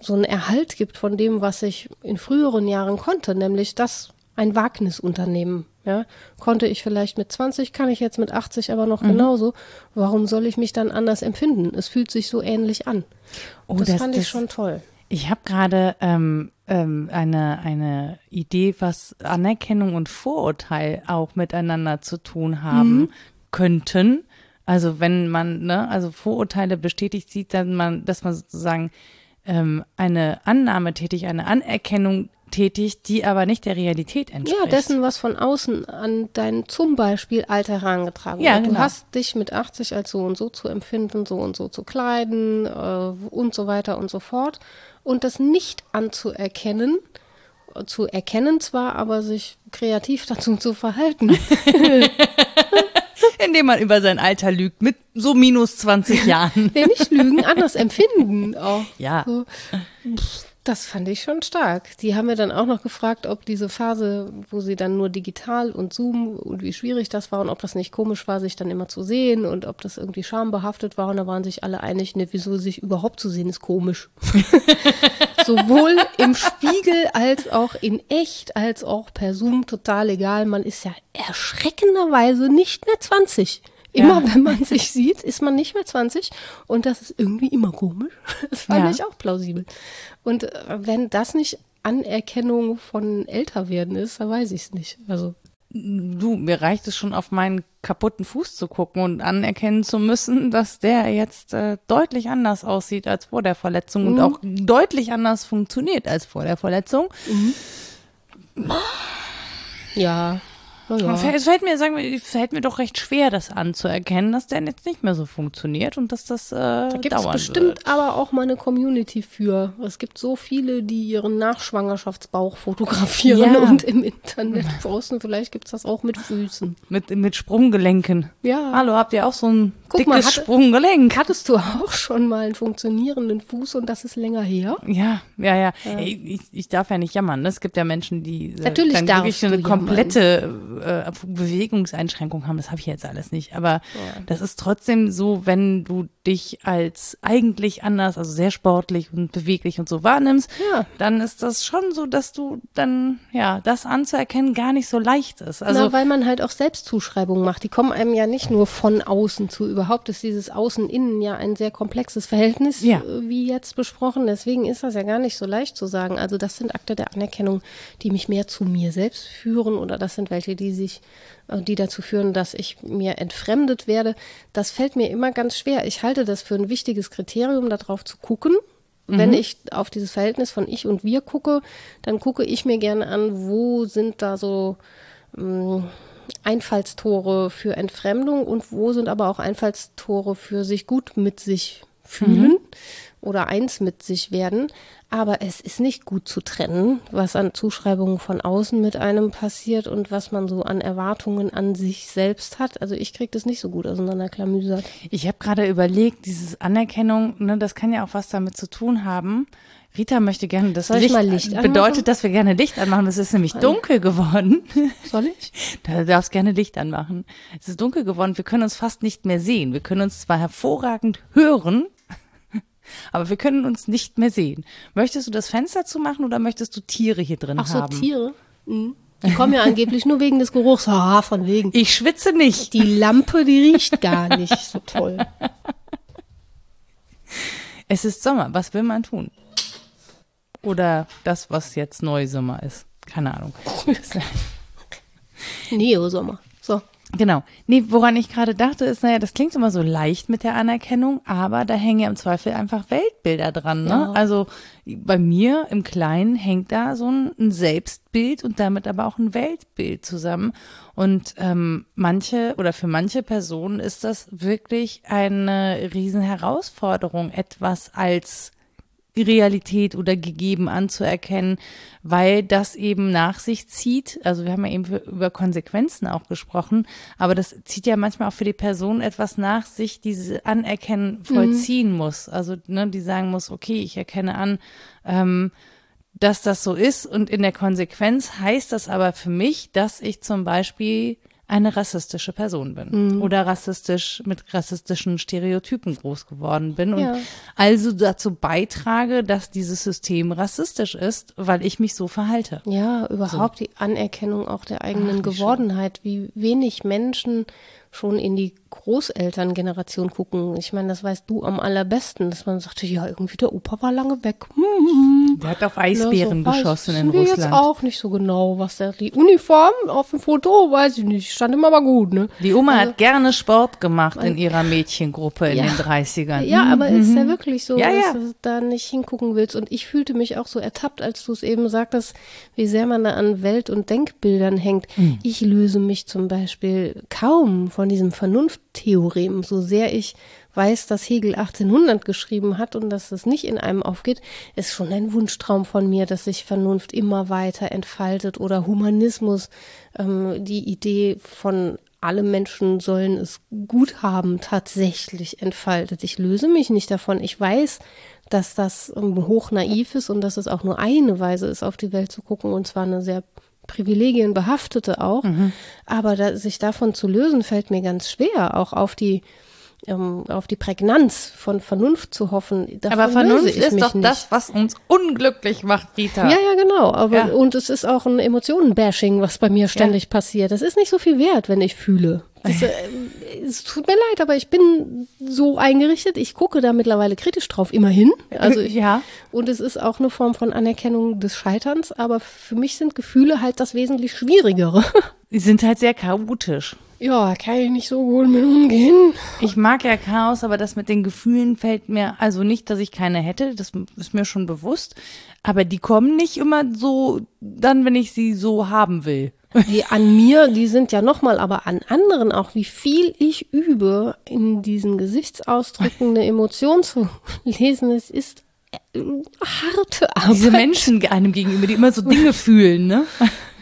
so einen Erhalt gibt von dem, was ich in früheren Jahren konnte, nämlich das ein Wagnisunternehmen. Ja, konnte ich vielleicht mit 20, kann ich jetzt mit 80 aber Mhm. noch genauso. Warum soll ich mich dann anders empfinden? Es fühlt sich so ähnlich an. Oh, das, das- fand das- ich schon toll. Ich habe gerade ähm, ähm, eine, eine Idee, was Anerkennung und Vorurteil auch miteinander zu tun haben könnten. Also wenn man, ne, also Vorurteile bestätigt sieht, dann man, dass man sozusagen ähm, eine Annahme tätigt, eine Anerkennung tätigt, die aber nicht der Realität entspricht. Ja, dessen, was von außen an dein zum Beispiel Alter herangetragen Ja, wird. Du genau. hast dich mit 80 als so und so zu empfinden, so und so zu kleiden äh, und so weiter und so fort. Und das nicht anzuerkennen, zu erkennen zwar, aber sich kreativ (laughs) dazu zu verhalten. (laughs) (laughs) Indem man über sein Alter lügt, mit so minus 20 Jahren. Nee, nicht lügen, anders empfinden auch. Ja. So. Das fand ich schon stark. Die haben mir dann auch noch gefragt, ob diese Phase, wo sie dann nur digital und Zoom und wie schwierig das war und ob das nicht komisch war, sich dann immer zu sehen und ob das irgendwie schambehaftet war. Und da waren sich alle einig, ne, wieso sich überhaupt zu sehen, ist komisch. (laughs) Sowohl im Spiegel als auch in echt, als auch per Zoom, total egal. Man ist ja erschreckenderweise nicht mehr 20. Immer Ja. wenn man (laughs) sich sieht, ist man nicht mehr 20 und das ist irgendwie immer komisch. (laughs) Das fand Ja. ich auch plausibel. Und äh, wenn das nicht Anerkennung von Älterwerden ist, dann weiß ich es nicht. Also Du, mir reicht es schon auf meinen kaputten Fuß zu gucken und anerkennen zu müssen, dass der jetzt äh, deutlich anders aussieht als vor der Verletzung und auch deutlich anders funktioniert als vor der Verletzung. ja, na ja. Es fällt mir, sagen wir, fällt mir doch recht schwer, das anzuerkennen, dass der jetzt nicht mehr so funktioniert und dass das äh, Da gibt es bestimmt wird. aber auch mal eine Community für. Es gibt so viele, die ihren Nachschwangerschaftsbauch fotografieren Ja. und im Internet posten. Vielleicht gibt es das auch mit Füßen. Mit, mit Sprunggelenken. Ja. Hallo, habt ihr auch so ein Guck dickes mal, hatte- Sprunggelenk? Hattest du auch schon mal einen funktionierenden Fuß und das ist länger her? Ja, ja, ja. Ey, Ich, ich darf ja nicht jammern. Ne? Es gibt ja Menschen, die äh, Natürlich dann wirklich eine jammern. Äh, Bewegungseinschränkung haben. Das habe ich jetzt alles nicht. Aber das ist trotzdem so, wenn du dich als eigentlich anders, also sehr sportlich und beweglich und so wahrnimmst, Ja. dann ist das schon so, dass du dann, ja, das anzuerkennen gar nicht so leicht ist. Also Na, weil man halt auch Selbstzuschreibungen macht. Die kommen einem ja nicht nur von außen zu. Überhaupt ist dieses Außen-Innen ja ein sehr komplexes Verhältnis, Ja. äh, wie jetzt besprochen. Deswegen ist das ja gar nicht so leicht zu sagen. Also das sind Akte der Anerkennung, die mich mehr zu mir selbst führen oder das sind welche, die sich, äh, die dazu führen, dass ich mir entfremdet werde. Das fällt mir immer ganz schwer. Ich halte das für ein wichtiges Kriterium, darauf zu gucken. Wenn ich auf dieses Verhältnis von ich und wir gucke, dann gucke ich mir gerne an, wo sind da so mh, Einfallstore für Entfremdung und wo sind aber auch Einfallstore für sich gut mit sich fühlen oder eins mit sich werden. Aber es ist nicht gut zu trennen, was an Zuschreibungen von außen mit einem passiert und was man so an Erwartungen an sich selbst hat. Also ich kriege das nicht so gut auseinanderklamüsert. Ich habe gerade überlegt, dieses Anerkennung, ne, das kann ja auch was damit zu tun haben. Rita möchte gerne das Soll ich Licht, Licht bedeutet, dass wir gerne Licht anmachen. Es ist nämlich dunkel geworden. (laughs) Soll ich? (laughs) Da darfst gerne Licht anmachen. Es ist dunkel geworden. Wir können uns fast nicht mehr sehen. Wir können uns zwar hervorragend hören, aber wir können uns nicht mehr sehen. Möchtest du das Fenster zumachen oder möchtest du Tiere hier drin Ach so, haben? Tiere. Mhm. Die kommen ja angeblich nur wegen des Geruchs. Ah, von wegen. Ich schwitze nicht. Die Lampe, die riecht gar nicht so toll. Es ist Sommer. Was will man tun? Oder das, was jetzt Neusommer ist. Keine Ahnung. (laughs) Neo-Sommer. Genau. Nee, woran ich gerade dachte, ist, naja, das klingt immer so leicht mit der Anerkennung, aber da hängen ja im Zweifel einfach Weltbilder dran. Ne? Ja. Also bei mir im Kleinen hängt da so ein, Selbstbild und damit aber auch ein Weltbild zusammen. Und ähm, manche oder für manche Personen ist das wirklich eine riesen Herausforderung, etwas als Realität oder gegeben anzuerkennen, weil das eben nach sich zieht. Also wir haben ja eben über Konsequenzen auch gesprochen, aber das zieht ja manchmal auch für die Person etwas nach sich, diese Anerkennen vollziehen muss. Also ne, die sagen muss, okay, ich erkenne an, ähm, dass das so ist und in der Konsequenz heißt das aber für mich, dass ich zum Beispiel eine rassistische Person bin oder rassistisch mit rassistischen Stereotypen groß geworden bin und Ja. also dazu beitrage, dass dieses System rassistisch ist, weil ich mich so verhalte. Ja, überhaupt die Anerkennung auch der eigenen Ach, Gewordenheit, wie wenig Menschen schon in die Großelterngeneration gucken. Ich meine, das weißt du am allerbesten, dass man sagte, ja, irgendwie der Opa war lange weg. Hm, Der hat auf Eisbären so geschossen in wissen wir jetzt Russland. auch nicht so genau, was der, die Uniform auf dem Foto, weiß ich nicht, stand immer aber gut, ne? Die Oma hat gerne Sport gemacht in ihrer Mädchengruppe in Ja. den 30ern. Ja, aber ist ja wirklich so, Mhm. Ja, dass ja. du da nicht hingucken willst. Und ich fühlte mich auch so ertappt, als du es eben sagtest, wie sehr man da an Welt- und Denkbildern hängt. Mhm. Ich löse mich zum Beispiel kaum von diesem Vernunfttheorem, so sehr ich weiß, dass Hegel 1800 geschrieben hat und dass es nicht in einem aufgeht, ist schon ein Wunschtraum von mir, dass sich Vernunft immer weiter entfaltet oder Humanismus, ähm, die Idee von alle Menschen sollen es gut haben, tatsächlich entfaltet. Ich löse mich nicht davon. Ich weiß, dass das ähm, hoch naiv ist und dass es auch nur eine Weise ist, auf die Welt zu gucken und zwar eine sehr privilegienbehaftete auch. Aber da, sich davon zu lösen, fällt mir ganz schwer, auch auf die ähm, auf die Prägnanz von Vernunft zu hoffen. Aber Vernunft ist doch nicht. das, was uns unglücklich macht, Rita. Ja, ja, genau. Aber Ja. und es ist auch ein Emotionenbashing, was bei mir ständig passiert. Das ist nicht so viel wert, wenn ich fühle. Das, äh, es tut mir leid, aber ich bin so eingerichtet. Ich gucke da mittlerweile kritisch drauf, immerhin. Also ich, Ja. Und es ist auch eine Form von Anerkennung des Scheiterns. Aber für mich sind Gefühle halt das wesentlich Schwierigere. (laughs) Die sind halt sehr chaotisch. ja, kann ich nicht so gut mit umgehen. Ich mag ja Chaos, aber das mit den Gefühlen fällt mir, also nicht, dass ich keine hätte, das ist mir schon bewusst, aber die kommen nicht immer so dann, wenn ich sie so haben will. Die an mir, die sind ja nochmal, aber an anderen auch, wie viel ich übe, in diesen Gesichtsausdrücken eine Emotion zu (laughs) lesen. Es ist äh, harte Arbeit. Diese Menschen einem gegenüber, die immer so Dinge fühlen, ne?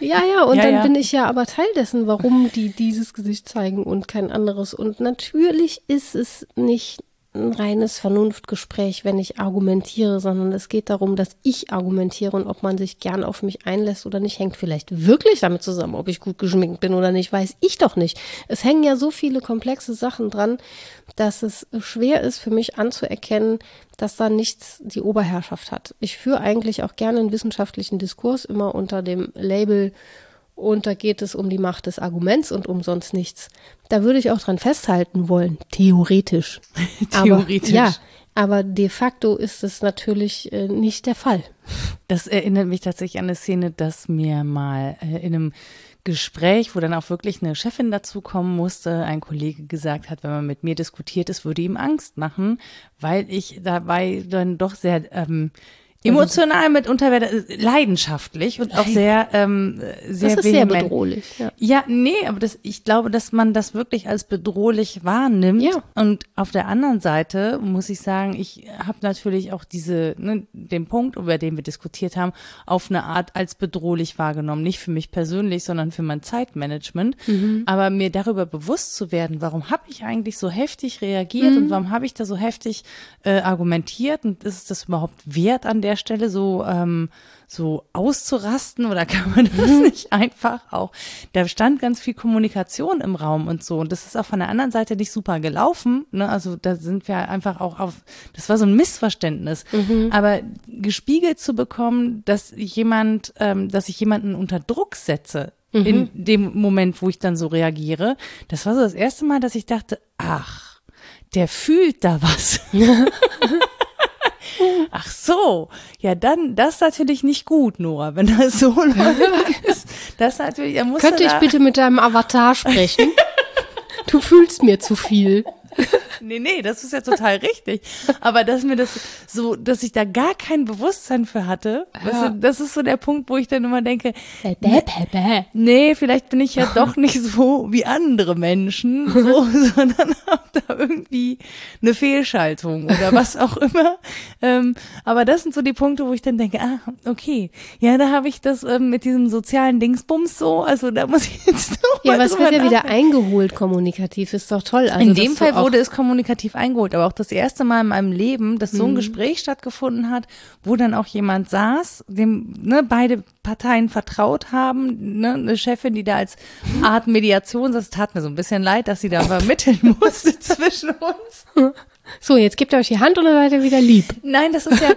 Ja, ja, und Ja, dann ja. bin ich ja aber Teil dessen, warum die dieses Gesicht zeigen und kein anderes. Und natürlich ist es nicht ein reines Vernunftgespräch, wenn ich argumentiere, sondern es geht darum, dass ich argumentiere und ob man sich gern auf mich einlässt oder nicht, hängt vielleicht wirklich damit zusammen, ob ich gut geschminkt bin oder nicht, weiß ich doch nicht. Es hängen ja so viele komplexe Sachen dran, dass es schwer ist für mich anzuerkennen, dass da nichts die Oberherrschaft hat. Ich führe eigentlich auch gerne einen wissenschaftlichen Diskurs immer unter dem Label und da geht es um die Macht des Arguments und um sonst nichts. Da würde ich auch dran festhalten wollen, theoretisch. (laughs) Theoretisch. Aber, ja, aber de facto ist es natürlich äh, nicht der Fall. Das erinnert mich tatsächlich an eine Szene, dass mir mal äh, in einem Gespräch, wo dann auch wirklich eine Chefin dazu kommen musste, ein Kollege gesagt hat, wenn man mit mir diskutiert, es würde ihm Angst machen, weil ich dabei dann doch sehr ähm, Emotional mitunter werde, leidenschaftlich und auch sehr, ähm, sehr Das ist sehr bedrohlich. Ja. Ja, nee, aber das, ich glaube, dass man das wirklich als bedrohlich wahrnimmt. Ja. Und auf der anderen Seite muss ich sagen, ich habe natürlich auch diese, ne, den Punkt, über den wir diskutiert haben, auf eine Art als bedrohlich wahrgenommen. Nicht für mich persönlich, sondern für mein Zeitmanagement. Mhm. Aber mir darüber bewusst zu werden, warum habe ich eigentlich so heftig reagiert Mhm. und warum habe ich da so heftig äh, argumentiert und ist das überhaupt wert an der Stelle so ähm, so auszurasten oder (laughs) kann man das Mhm. nicht einfach auch? Da stand ganz viel Kommunikation im Raum und so und das ist auch von der anderen Seite nicht super gelaufen. Ne? Also da sind wir einfach auch auf, das war so ein Missverständnis. Mhm. Aber gespiegelt zu bekommen, dass jemand, ähm, dass ich jemanden unter Druck setze. Mhm. In dem Moment, wo ich dann so reagiere, das war so das erste Mal, dass ich dachte, ach, der fühlt da was. (laughs) (laughs) Ach so, ja dann, das ist natürlich nicht gut, Nora, wenn das so (laughs) läuft. Das ist natürlich, er muss Könnte ich bitte mit deinem Avatar sprechen? (laughs) Du fühlst mir zu viel. (laughs) Nee, nee, das ist ja total richtig. Aber dass mir das so, dass ich da gar kein Bewusstsein für hatte, weißt du, das ist so der Punkt, wo ich dann immer denke, nee, vielleicht bin ich ja doch nicht (laughs) so wie andere Menschen, (laughs) so, sondern habe da irgendwie eine Fehlschaltung oder was auch immer. Ähm, aber das sind so die Punkte, wo ich dann denke, ah, okay, ja, da habe ich das ähm, mit diesem sozialen Dingsbums so, also da muss ich jetzt noch Ja, drüber wird ja wieder eingeholt kommunikativ, ist doch toll. Also In dem Fall wurde es kommunikativ eingeholt, aber auch das erste Mal in meinem Leben, dass Mhm. so ein Gespräch stattgefunden hat, wo dann auch jemand saß, dem ne, beide Parteien vertraut haben, ne, eine Chefin, die da als Art Mediation, das tat mir so ein bisschen leid, dass sie da vermitteln (laughs) musste zwischen uns. So, jetzt gebt ihr euch die Hand und dann seid ihr wieder lieb. Nein, das ist ja,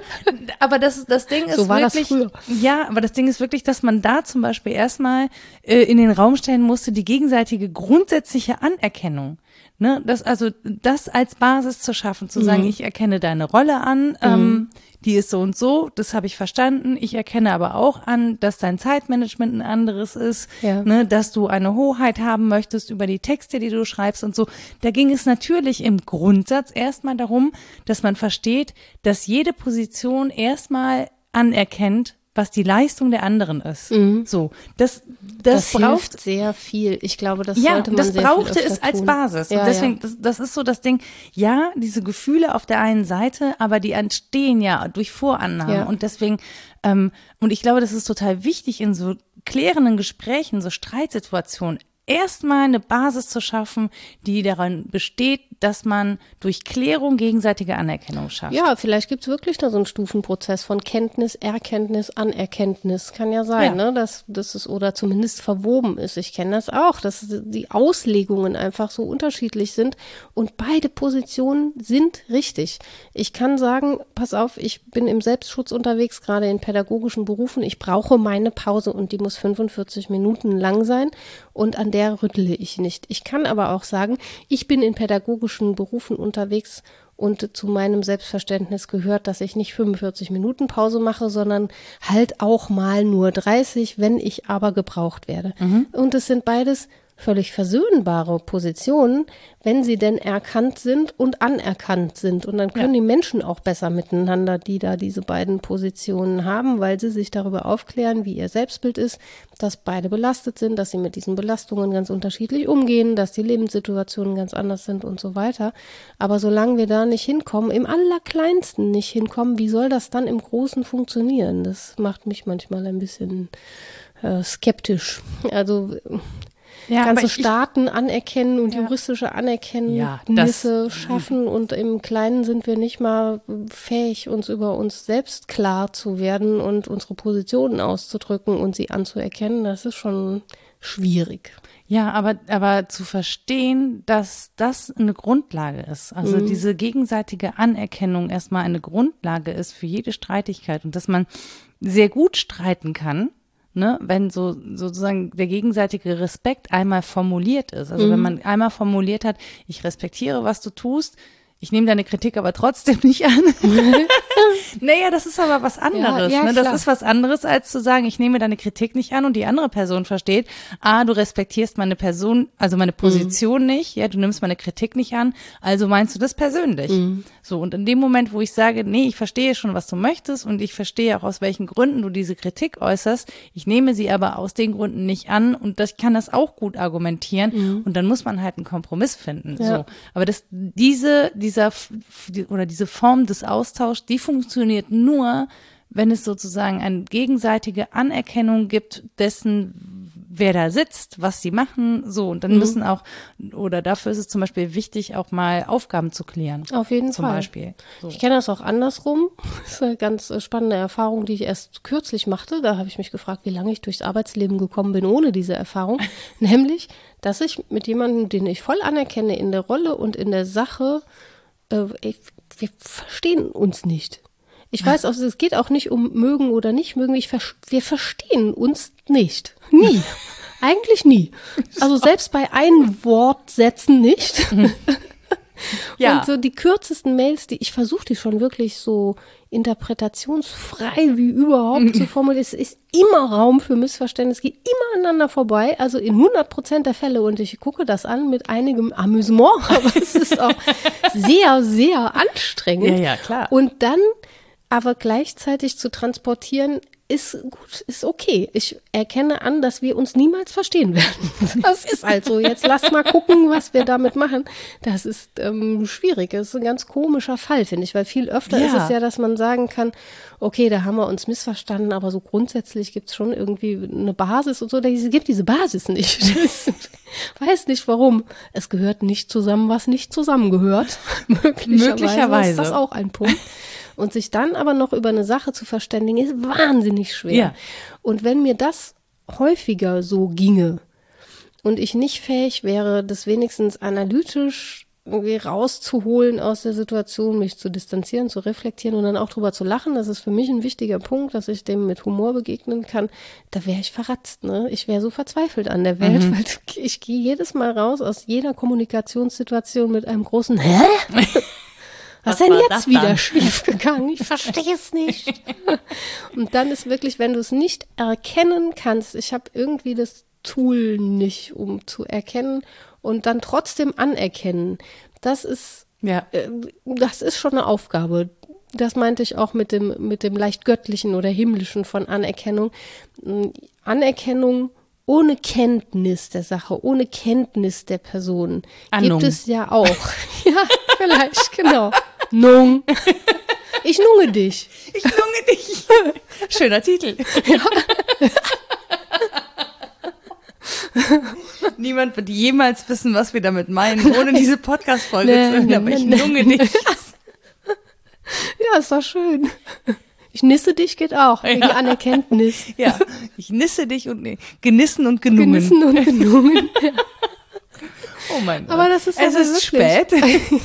aber das, das Ding ist So war das wirklich, früher. ja, aber das Ding ist wirklich, dass man da zum Beispiel erstmal äh, in den Raum stellen musste, die gegenseitige grundsätzliche Anerkennung. Ne, das, also das als Basis zu schaffen, zu Mhm. sagen, ich erkenne deine Rolle an, ähm, die ist so und so, das habe ich verstanden. Ich erkenne aber auch an, dass dein Zeitmanagement ein anderes ist, Ja. ne, dass du eine Hoheit haben möchtest über die Texte, die du schreibst und so. Da ging es natürlich im Grundsatz erstmal darum, dass man versteht, dass jede Position erstmal anerkennt, was die Leistung der anderen ist. So, das, das, Das, braucht hilft sehr viel. Ich glaube, das ja, sollte man das sehr brauchte viel es öfter als tun. Basis. Ja, und deswegen, ja. das, das ist so das Ding, ja, diese Gefühle auf der einen Seite, aber die entstehen ja durch Vorannahmen. Ja. Und deswegen, ähm, und ich glaube, das ist total wichtig in so klärenden Gesprächen, so Streitsituationen, erstmal eine Basis zu schaffen, die daran besteht, dass man durch Klärung gegenseitige Anerkennung schafft. Ja, vielleicht gibt's wirklich da so einen Stufenprozess von Kenntnis, Erkenntnis, Anerkenntnis. Kann ja sein, Ja. ne? Dass, dass es oder zumindest verwoben ist. Ich kenne das auch, dass die Auslegungen einfach so unterschiedlich sind und beide Positionen sind richtig. Ich kann sagen, pass auf, ich bin im Selbstschutz unterwegs, gerade in pädagogischen Berufen. Ich brauche meine Pause und die muss 45 Minuten lang sein und an der rüttle ich nicht. Ich kann aber auch sagen, ich bin in pädagogischen Berufen unterwegs und zu meinem Selbstverständnis gehört, dass ich nicht 45 Minuten Pause mache, sondern halt auch mal nur 30, wenn ich aber gebraucht werde. Und es sind beides völlig versöhnbare Positionen, wenn sie denn erkannt sind und anerkannt sind. Und dann können die Menschen auch besser miteinander, die da diese beiden Positionen haben, weil sie sich darüber aufklären, wie ihr Selbstbild ist, dass beide belastet sind, dass sie mit diesen Belastungen ganz unterschiedlich umgehen, dass die Lebenssituationen ganz anders sind und so weiter. Aber solange wir da nicht hinkommen, im allerkleinsten nicht hinkommen, wie soll das dann im Großen funktionieren? Das macht mich manchmal ein bisschen äh, skeptisch. Also Ja, aber ganze ich- ich- Staaten anerkennen und Ja. juristische Ja, Anerkennnisse das- schaffen und im Kleinen sind wir nicht mal fähig, uns über uns selbst klar zu werden und unsere Positionen auszudrücken und sie anzuerkennen. Das ist schon schwierig. Ja, aber, aber zu verstehen, dass das eine Grundlage ist, also Mhm. diese gegenseitige Anerkennung erstmal eine Grundlage ist für jede Streitigkeit und dass man sehr gut streiten kann, ne, wenn so sozusagen der gegenseitige Respekt einmal formuliert ist. Also wenn man einmal formuliert hat, ich respektiere, was du tust, ich nehme deine Kritik aber trotzdem nicht an, (laughs) (laughs) Naja, das ist aber was anderes. Ja, ja, ne? Das klar. ist was anderes, als zu sagen, ich nehme deine Kritik nicht an und die andere Person versteht, ah, du respektierst meine Person, also meine Position nicht, ja, du nimmst meine Kritik nicht an, also meinst du das persönlich. So, und in dem Moment, wo ich sage, nee, ich verstehe schon, was du möchtest und ich verstehe auch, aus welchen Gründen du diese Kritik äußerst, ich nehme sie aber aus den Gründen nicht an und das, ich kann das auch gut argumentieren und dann muss man halt einen Kompromiss finden. Ja. So. Aber das, diese, dieser, oder diese Form des Austauschs, die funktioniert nur, wenn es sozusagen eine gegenseitige Anerkennung gibt dessen, wer da sitzt, was sie machen, so. Und dann müssen auch, oder dafür ist es zum Beispiel wichtig, auch mal Aufgaben zu klären. Auf jeden Zum Fall. Beispiel. So. Ich kenne das auch andersrum. (laughs) Das ist eine ganz äh, spannende Erfahrung, die ich erst kürzlich machte. Da habe ich mich gefragt, wie lange ich durchs Arbeitsleben gekommen bin ohne diese Erfahrung. (laughs) Nämlich, dass ich mit jemandem, den ich voll anerkenne in der Rolle und in der Sache, äh, wir verstehen uns nicht. Ich weiß auch, es geht auch nicht um mögen oder nicht mögen. Ich, wir verstehen uns nicht. Nie. (laughs) Eigentlich nie. Also selbst bei Einwortsätzen nicht. (laughs) Ja. Und so die kürzesten Mails, die ich versuche, die schon wirklich so interpretationsfrei wie überhaupt zu (laughs) formulieren. Es ist immer Raum für Missverständnis, es geht immer aneinander vorbei, also in 100 Prozent der Fälle. Und ich gucke das an mit einigem Amüsement, aber es ist auch sehr, sehr anstrengend. Ja, ja, klar. Und dann aber gleichzeitig zu transportieren, ist gut, ist okay. Ich erkenne an, dass wir uns niemals verstehen werden. (laughs) Das ist halt so. Jetzt lass mal gucken, was wir damit machen. Das ist ähm, schwierig. Das ist ein ganz komischer Fall, finde ich, weil viel öfter Ja. ist es ja, dass man sagen kann, okay, da haben wir uns missverstanden, aber so grundsätzlich gibt es schon irgendwie eine Basis und so. Es gibt diese Basis nicht. (laughs) Das, weiß nicht warum. Es gehört nicht zusammen, was nicht zusammengehört. Möglicherweise, (laughs) Möglicherweise. ist das auch ein Punkt. Und sich dann aber noch über eine Sache zu verständigen, ist wahnsinnig schwer. Ja. Und wenn mir das häufiger so ginge und ich nicht fähig wäre, das wenigstens analytisch irgendwie rauszuholen aus der Situation, mich zu distanzieren, zu reflektieren und dann auch drüber zu lachen, das ist für mich ein wichtiger Punkt, dass ich dem mit Humor begegnen kann, da wäre ich verratzt, ne? Ich wäre so verzweifelt an der Welt, weil ich gehe jedes Mal raus aus jeder Kommunikationssituation mit einem großen Hä? (laughs) Was, Was denn jetzt wieder dann? schief gegangen? Ich verstehe es nicht. (laughs) Und dann ist wirklich, wenn du es nicht erkennen kannst, ich habe irgendwie das Tool nicht, um zu erkennen und dann trotzdem anerkennen. Das ist, Ja. äh, das ist schon eine Aufgabe. Das meinte ich auch mit dem, mit dem leicht göttlichen oder himmlischen von Anerkennung. Mm, Anerkennung ohne Kenntnis der Sache, ohne Kenntnis der Person Annung. gibt es ja auch. (laughs) ja, vielleicht, genau. Nung. (laughs) Ich nunge dich. Ich lunge dich. (laughs) Schöner Titel. (laughs) Niemand wird jemals wissen, was wir damit meinen, ohne diese Podcast-Folge Nee, zu hören, nee, aber ich nee, lunge dich. Ja, ist doch schön. Ich nisse dich geht auch, wegen Ja. Anerkenntnis. Ja, ich nisse dich und nee, genissen und genungen. Genissen und genungen. Oh mein Gott. Aber das ist es aber ist wirklich- spät.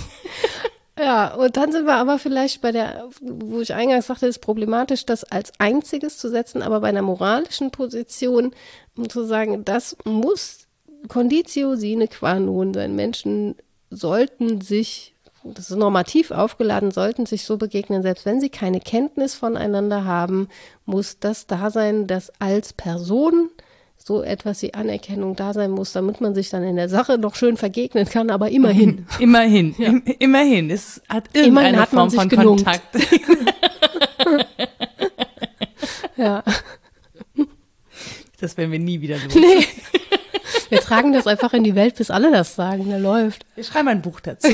Ja, und dann sind wir aber vielleicht bei der, wo ich eingangs sagte, ist problematisch, das als einziges zu setzen, aber bei einer moralischen Position, um zu sagen, das muss Conditio sine qua non sein. Menschen sollten sich, das ist normativ aufgeladen, sollten sich so begegnen, selbst wenn sie keine Kenntnis voneinander haben, muss das da sein, dass als Person so etwas wie Anerkennung da sein muss, damit man sich dann in der Sache noch schön vergegnen kann, aber immerhin. (laughs) Immerhin, im, immerhin. Es hat irgendeine Immerhin hat Form von genungt. Kontakt. (laughs) (laughs) Ja. Das werden wir nie wieder los. Nee. Wir tragen das einfach in die Welt, bis alle das sagen. Der läuft. Wir schreiben ein Buch dazu.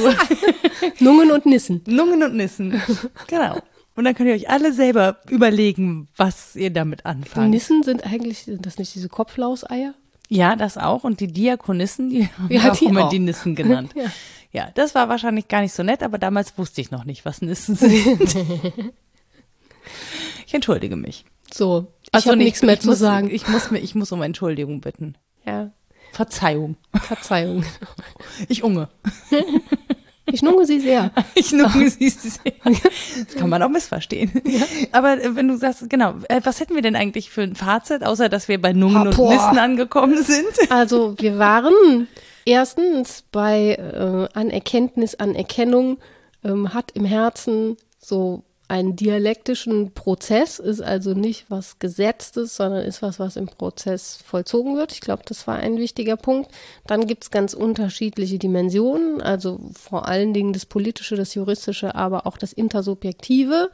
Nungen und Nissen. Nungen und Nissen. Genau. Und dann könnt ihr euch alle selber überlegen, was ihr damit anfangt. Nissen sind eigentlich, sind das nicht diese Kopflauseier? Ja, das auch. Und die Diakonissen, die (laughs) haben Ja, auch die immer auch. die Nissen genannt. (laughs) Ja. ja, das war wahrscheinlich gar nicht so nett, aber damals wusste ich noch nicht, was Nissen sind. (laughs) ich entschuldige mich. So, ich Ach so, habe nichts mehr zu muss, sagen. Ich muss, mir, ich muss um Entschuldigung bitten. Ja, Verzeihung. Verzeihung. Ich unge. Ich nunge sie sehr. (laughs) Ich nunge sie sehr. Das (laughs) kann man auch missverstehen. Aber äh, wenn du sagst, genau, äh, was hätten wir denn eigentlich für ein Fazit, außer dass wir bei Nungen Ah, und boah. Nissen angekommen sind? (laughs) Also wir waren erstens bei äh, Anerkenntnis, Anerkennung, ähm, hat im Herzen so einen dialektischen Prozess, ist also nicht was Gesetztes, sondern ist was, was im Prozess vollzogen wird. Ich glaube, das war ein wichtiger Punkt. Dann gibt es ganz unterschiedliche Dimensionen, also vor allen Dingen das Politische, das Juristische, aber auch das Intersubjektive.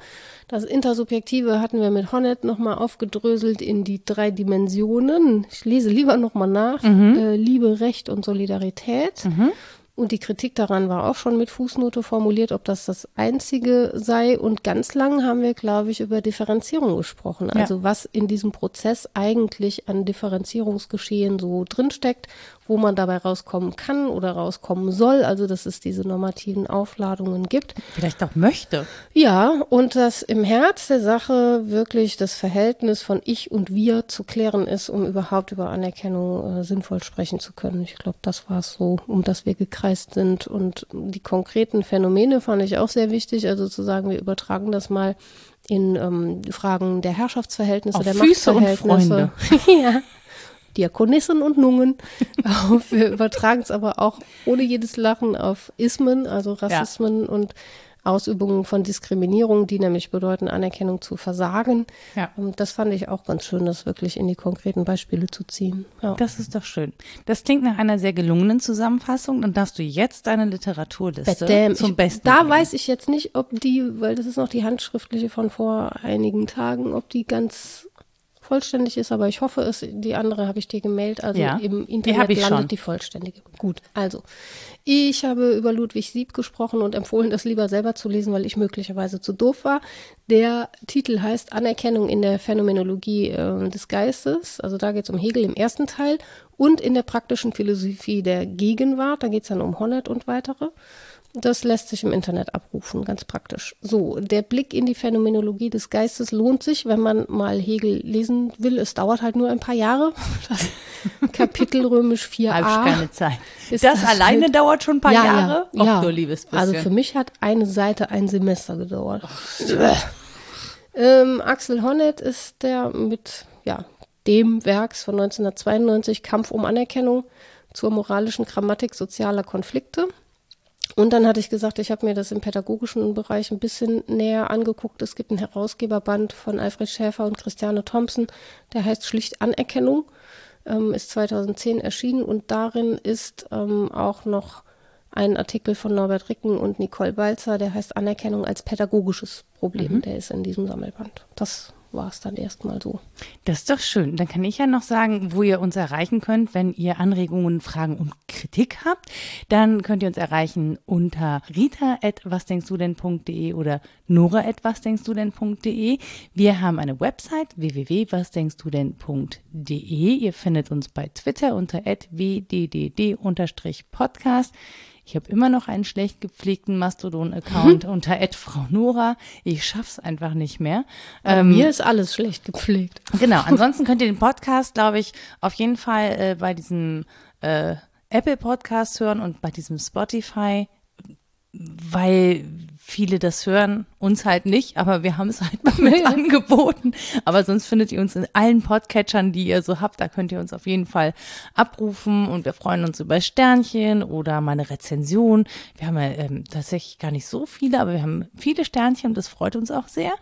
Das Intersubjektive hatten wir mit Honnet nochmal aufgedröselt in die drei Dimensionen. Ich lese lieber nochmal nach. Mhm. Äh, Liebe, Recht und Solidarität. Mhm. Und die Kritik daran war auch schon mit Fußnote formuliert, ob das das einzige sei. Und ganz lang haben wir, glaube ich, über Differenzierung gesprochen. Also ja. was in diesem Prozess eigentlich an Differenzierungsgeschehen so drinsteckt wo man dabei rauskommen kann oder rauskommen soll. Also, dass es diese normativen Aufladungen gibt. Vielleicht auch möchte. Ja, und dass im Herz der Sache wirklich das Verhältnis von ich und wir zu klären ist, um überhaupt über Anerkennung äh, sinnvoll sprechen zu können. Ich glaube, das war es so, um das wir gekreist sind. Und die konkreten Phänomene fand ich auch sehr wichtig. Also zu sagen, wir übertragen das mal in ähm, Fragen der Herrschaftsverhältnisse, Auf der Füße Machtverhältnisse. Und Freunde. (laughs) ja. Diakonissen und Nungen. (laughs) Wir übertragen es aber auch ohne jedes Lachen auf Ismen, also Rassismen ja. und Ausübungen von Diskriminierung, die nämlich bedeuten, Anerkennung zu versagen. Ja. Und das fand ich auch ganz schön, das wirklich in die konkreten Beispiele zu ziehen. Ja. Das ist doch schön. Das klingt nach einer sehr gelungenen Zusammenfassung. Dann darfst du jetzt deine Literaturliste Bedäm. zum Besten. Da bringen. weiß ich jetzt nicht, ob die, weil das ist noch die handschriftliche von vor einigen Tagen, ob die ganz vollständig ist, aber ich hoffe es. Die andere habe ich dir gemeldet. Also ja, im Internet die landet schon. die vollständige. Gut, also ich habe über Ludwig Sieb gesprochen und empfohlen, das lieber selber zu lesen, weil ich möglicherweise zu doof war. Der Titel heißt Anerkennung in der Phänomenologie äh, des Geistes. Also da geht es um Hegel im ersten Teil und in der praktischen Philosophie der Gegenwart. Da geht es dann um Honneth und weitere. Das lässt sich im Internet abrufen, ganz praktisch. So, der Blick in die Phänomenologie des Geistes lohnt sich, wenn man mal Hegel lesen will. Es dauert halt nur ein paar Jahre. (laughs) Das Kapitel römisch 4a. Habe ich keine Zeit. Das, das, alleine halt, dauert schon ein paar ja, Jahre? Ja, ja. nur liebes bisschen. Also für mich hat eine Seite ein Semester gedauert. (laughs) ähm, Axel Honneth ist der mit ja, dem Werks von 1992 Kampf um Anerkennung zur moralischen Grammatik sozialer Konflikte. Und dann hatte ich gesagt, ich habe mir das im pädagogischen Bereich ein bisschen näher angeguckt. Es gibt einen Herausgeberband von Alfred Schäfer und Christiane Thompson, der heißt schlicht Anerkennung, ähm, ist 2010 erschienen und darin ist ähm, auch noch ein Artikel von Norbert Ricken und Nicole Balzer, der heißt Anerkennung als pädagogisches Problem. Mhm. Der ist in diesem Sammelband. Das war es dann erstmal so. Das ist doch schön. Dann kann ich ja noch sagen, wo ihr uns erreichen könnt, wenn ihr Anregungen, Fragen und Kritik habt. Dann könnt ihr uns erreichen unter rita.wasdenkstudenn.de oder nora.wasdenkstudenn.de. Wir haben eine Website www.wasdenkstudenn.de. Ihr findet uns bei Twitter unter wddd-podcast. Ich habe immer noch einen schlecht gepflegten Mastodon-Account mhm. unter Frau Nora. Ich schaff's einfach nicht mehr. Bei ähm, mir ist alles schlecht gepflegt. Genau. (laughs) Ansonsten könnt ihr den Podcast, glaube ich, auf jeden Fall äh, bei diesem äh, Apple Podcast hören und bei diesem Spotify, weil viele das hören, uns halt nicht, aber wir haben es halt mal mit (laughs) angeboten. Aber sonst findet ihr uns in allen Podcatchern, die ihr so habt. Da könnt ihr uns auf jeden Fall abrufen und wir freuen uns über Sternchen oder mal eine Rezension. Wir haben ja ähm, tatsächlich gar nicht so viele, aber wir haben viele Sternchen und das freut uns auch sehr.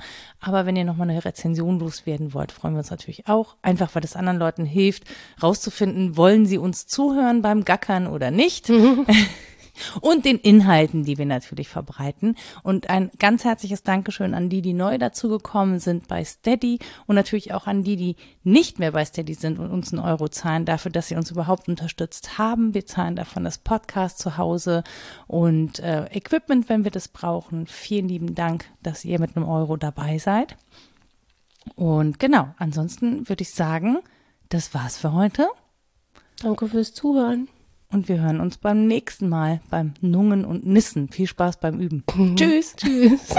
Aber wenn ihr nochmal eine Rezension loswerden wollt, freuen wir uns natürlich auch. Einfach, weil das anderen Leuten hilft, rauszufinden, wollen sie uns zuhören beim Gackern oder nicht. (laughs) und den Inhalten, die wir natürlich verbreiten. Und ein ganz herzliches Dankeschön an die, die neu dazugekommen sind bei Steady und natürlich auch an die, die nicht mehr bei Steady sind und uns einen Euro zahlen dafür, dass sie uns überhaupt unterstützt haben. Wir zahlen davon das Podcast zu Hause und äh, Equipment, wenn wir das brauchen. Vielen lieben Dank, dass ihr mit einem Euro dabei seid. Und genau, ansonsten würde ich sagen, das war's für heute. Danke fürs Zuhören. Und wir hören uns beim nächsten Mal beim Nungen und Nissen. Viel Spaß beim Üben. Mhm. Tschüss. Tschüss.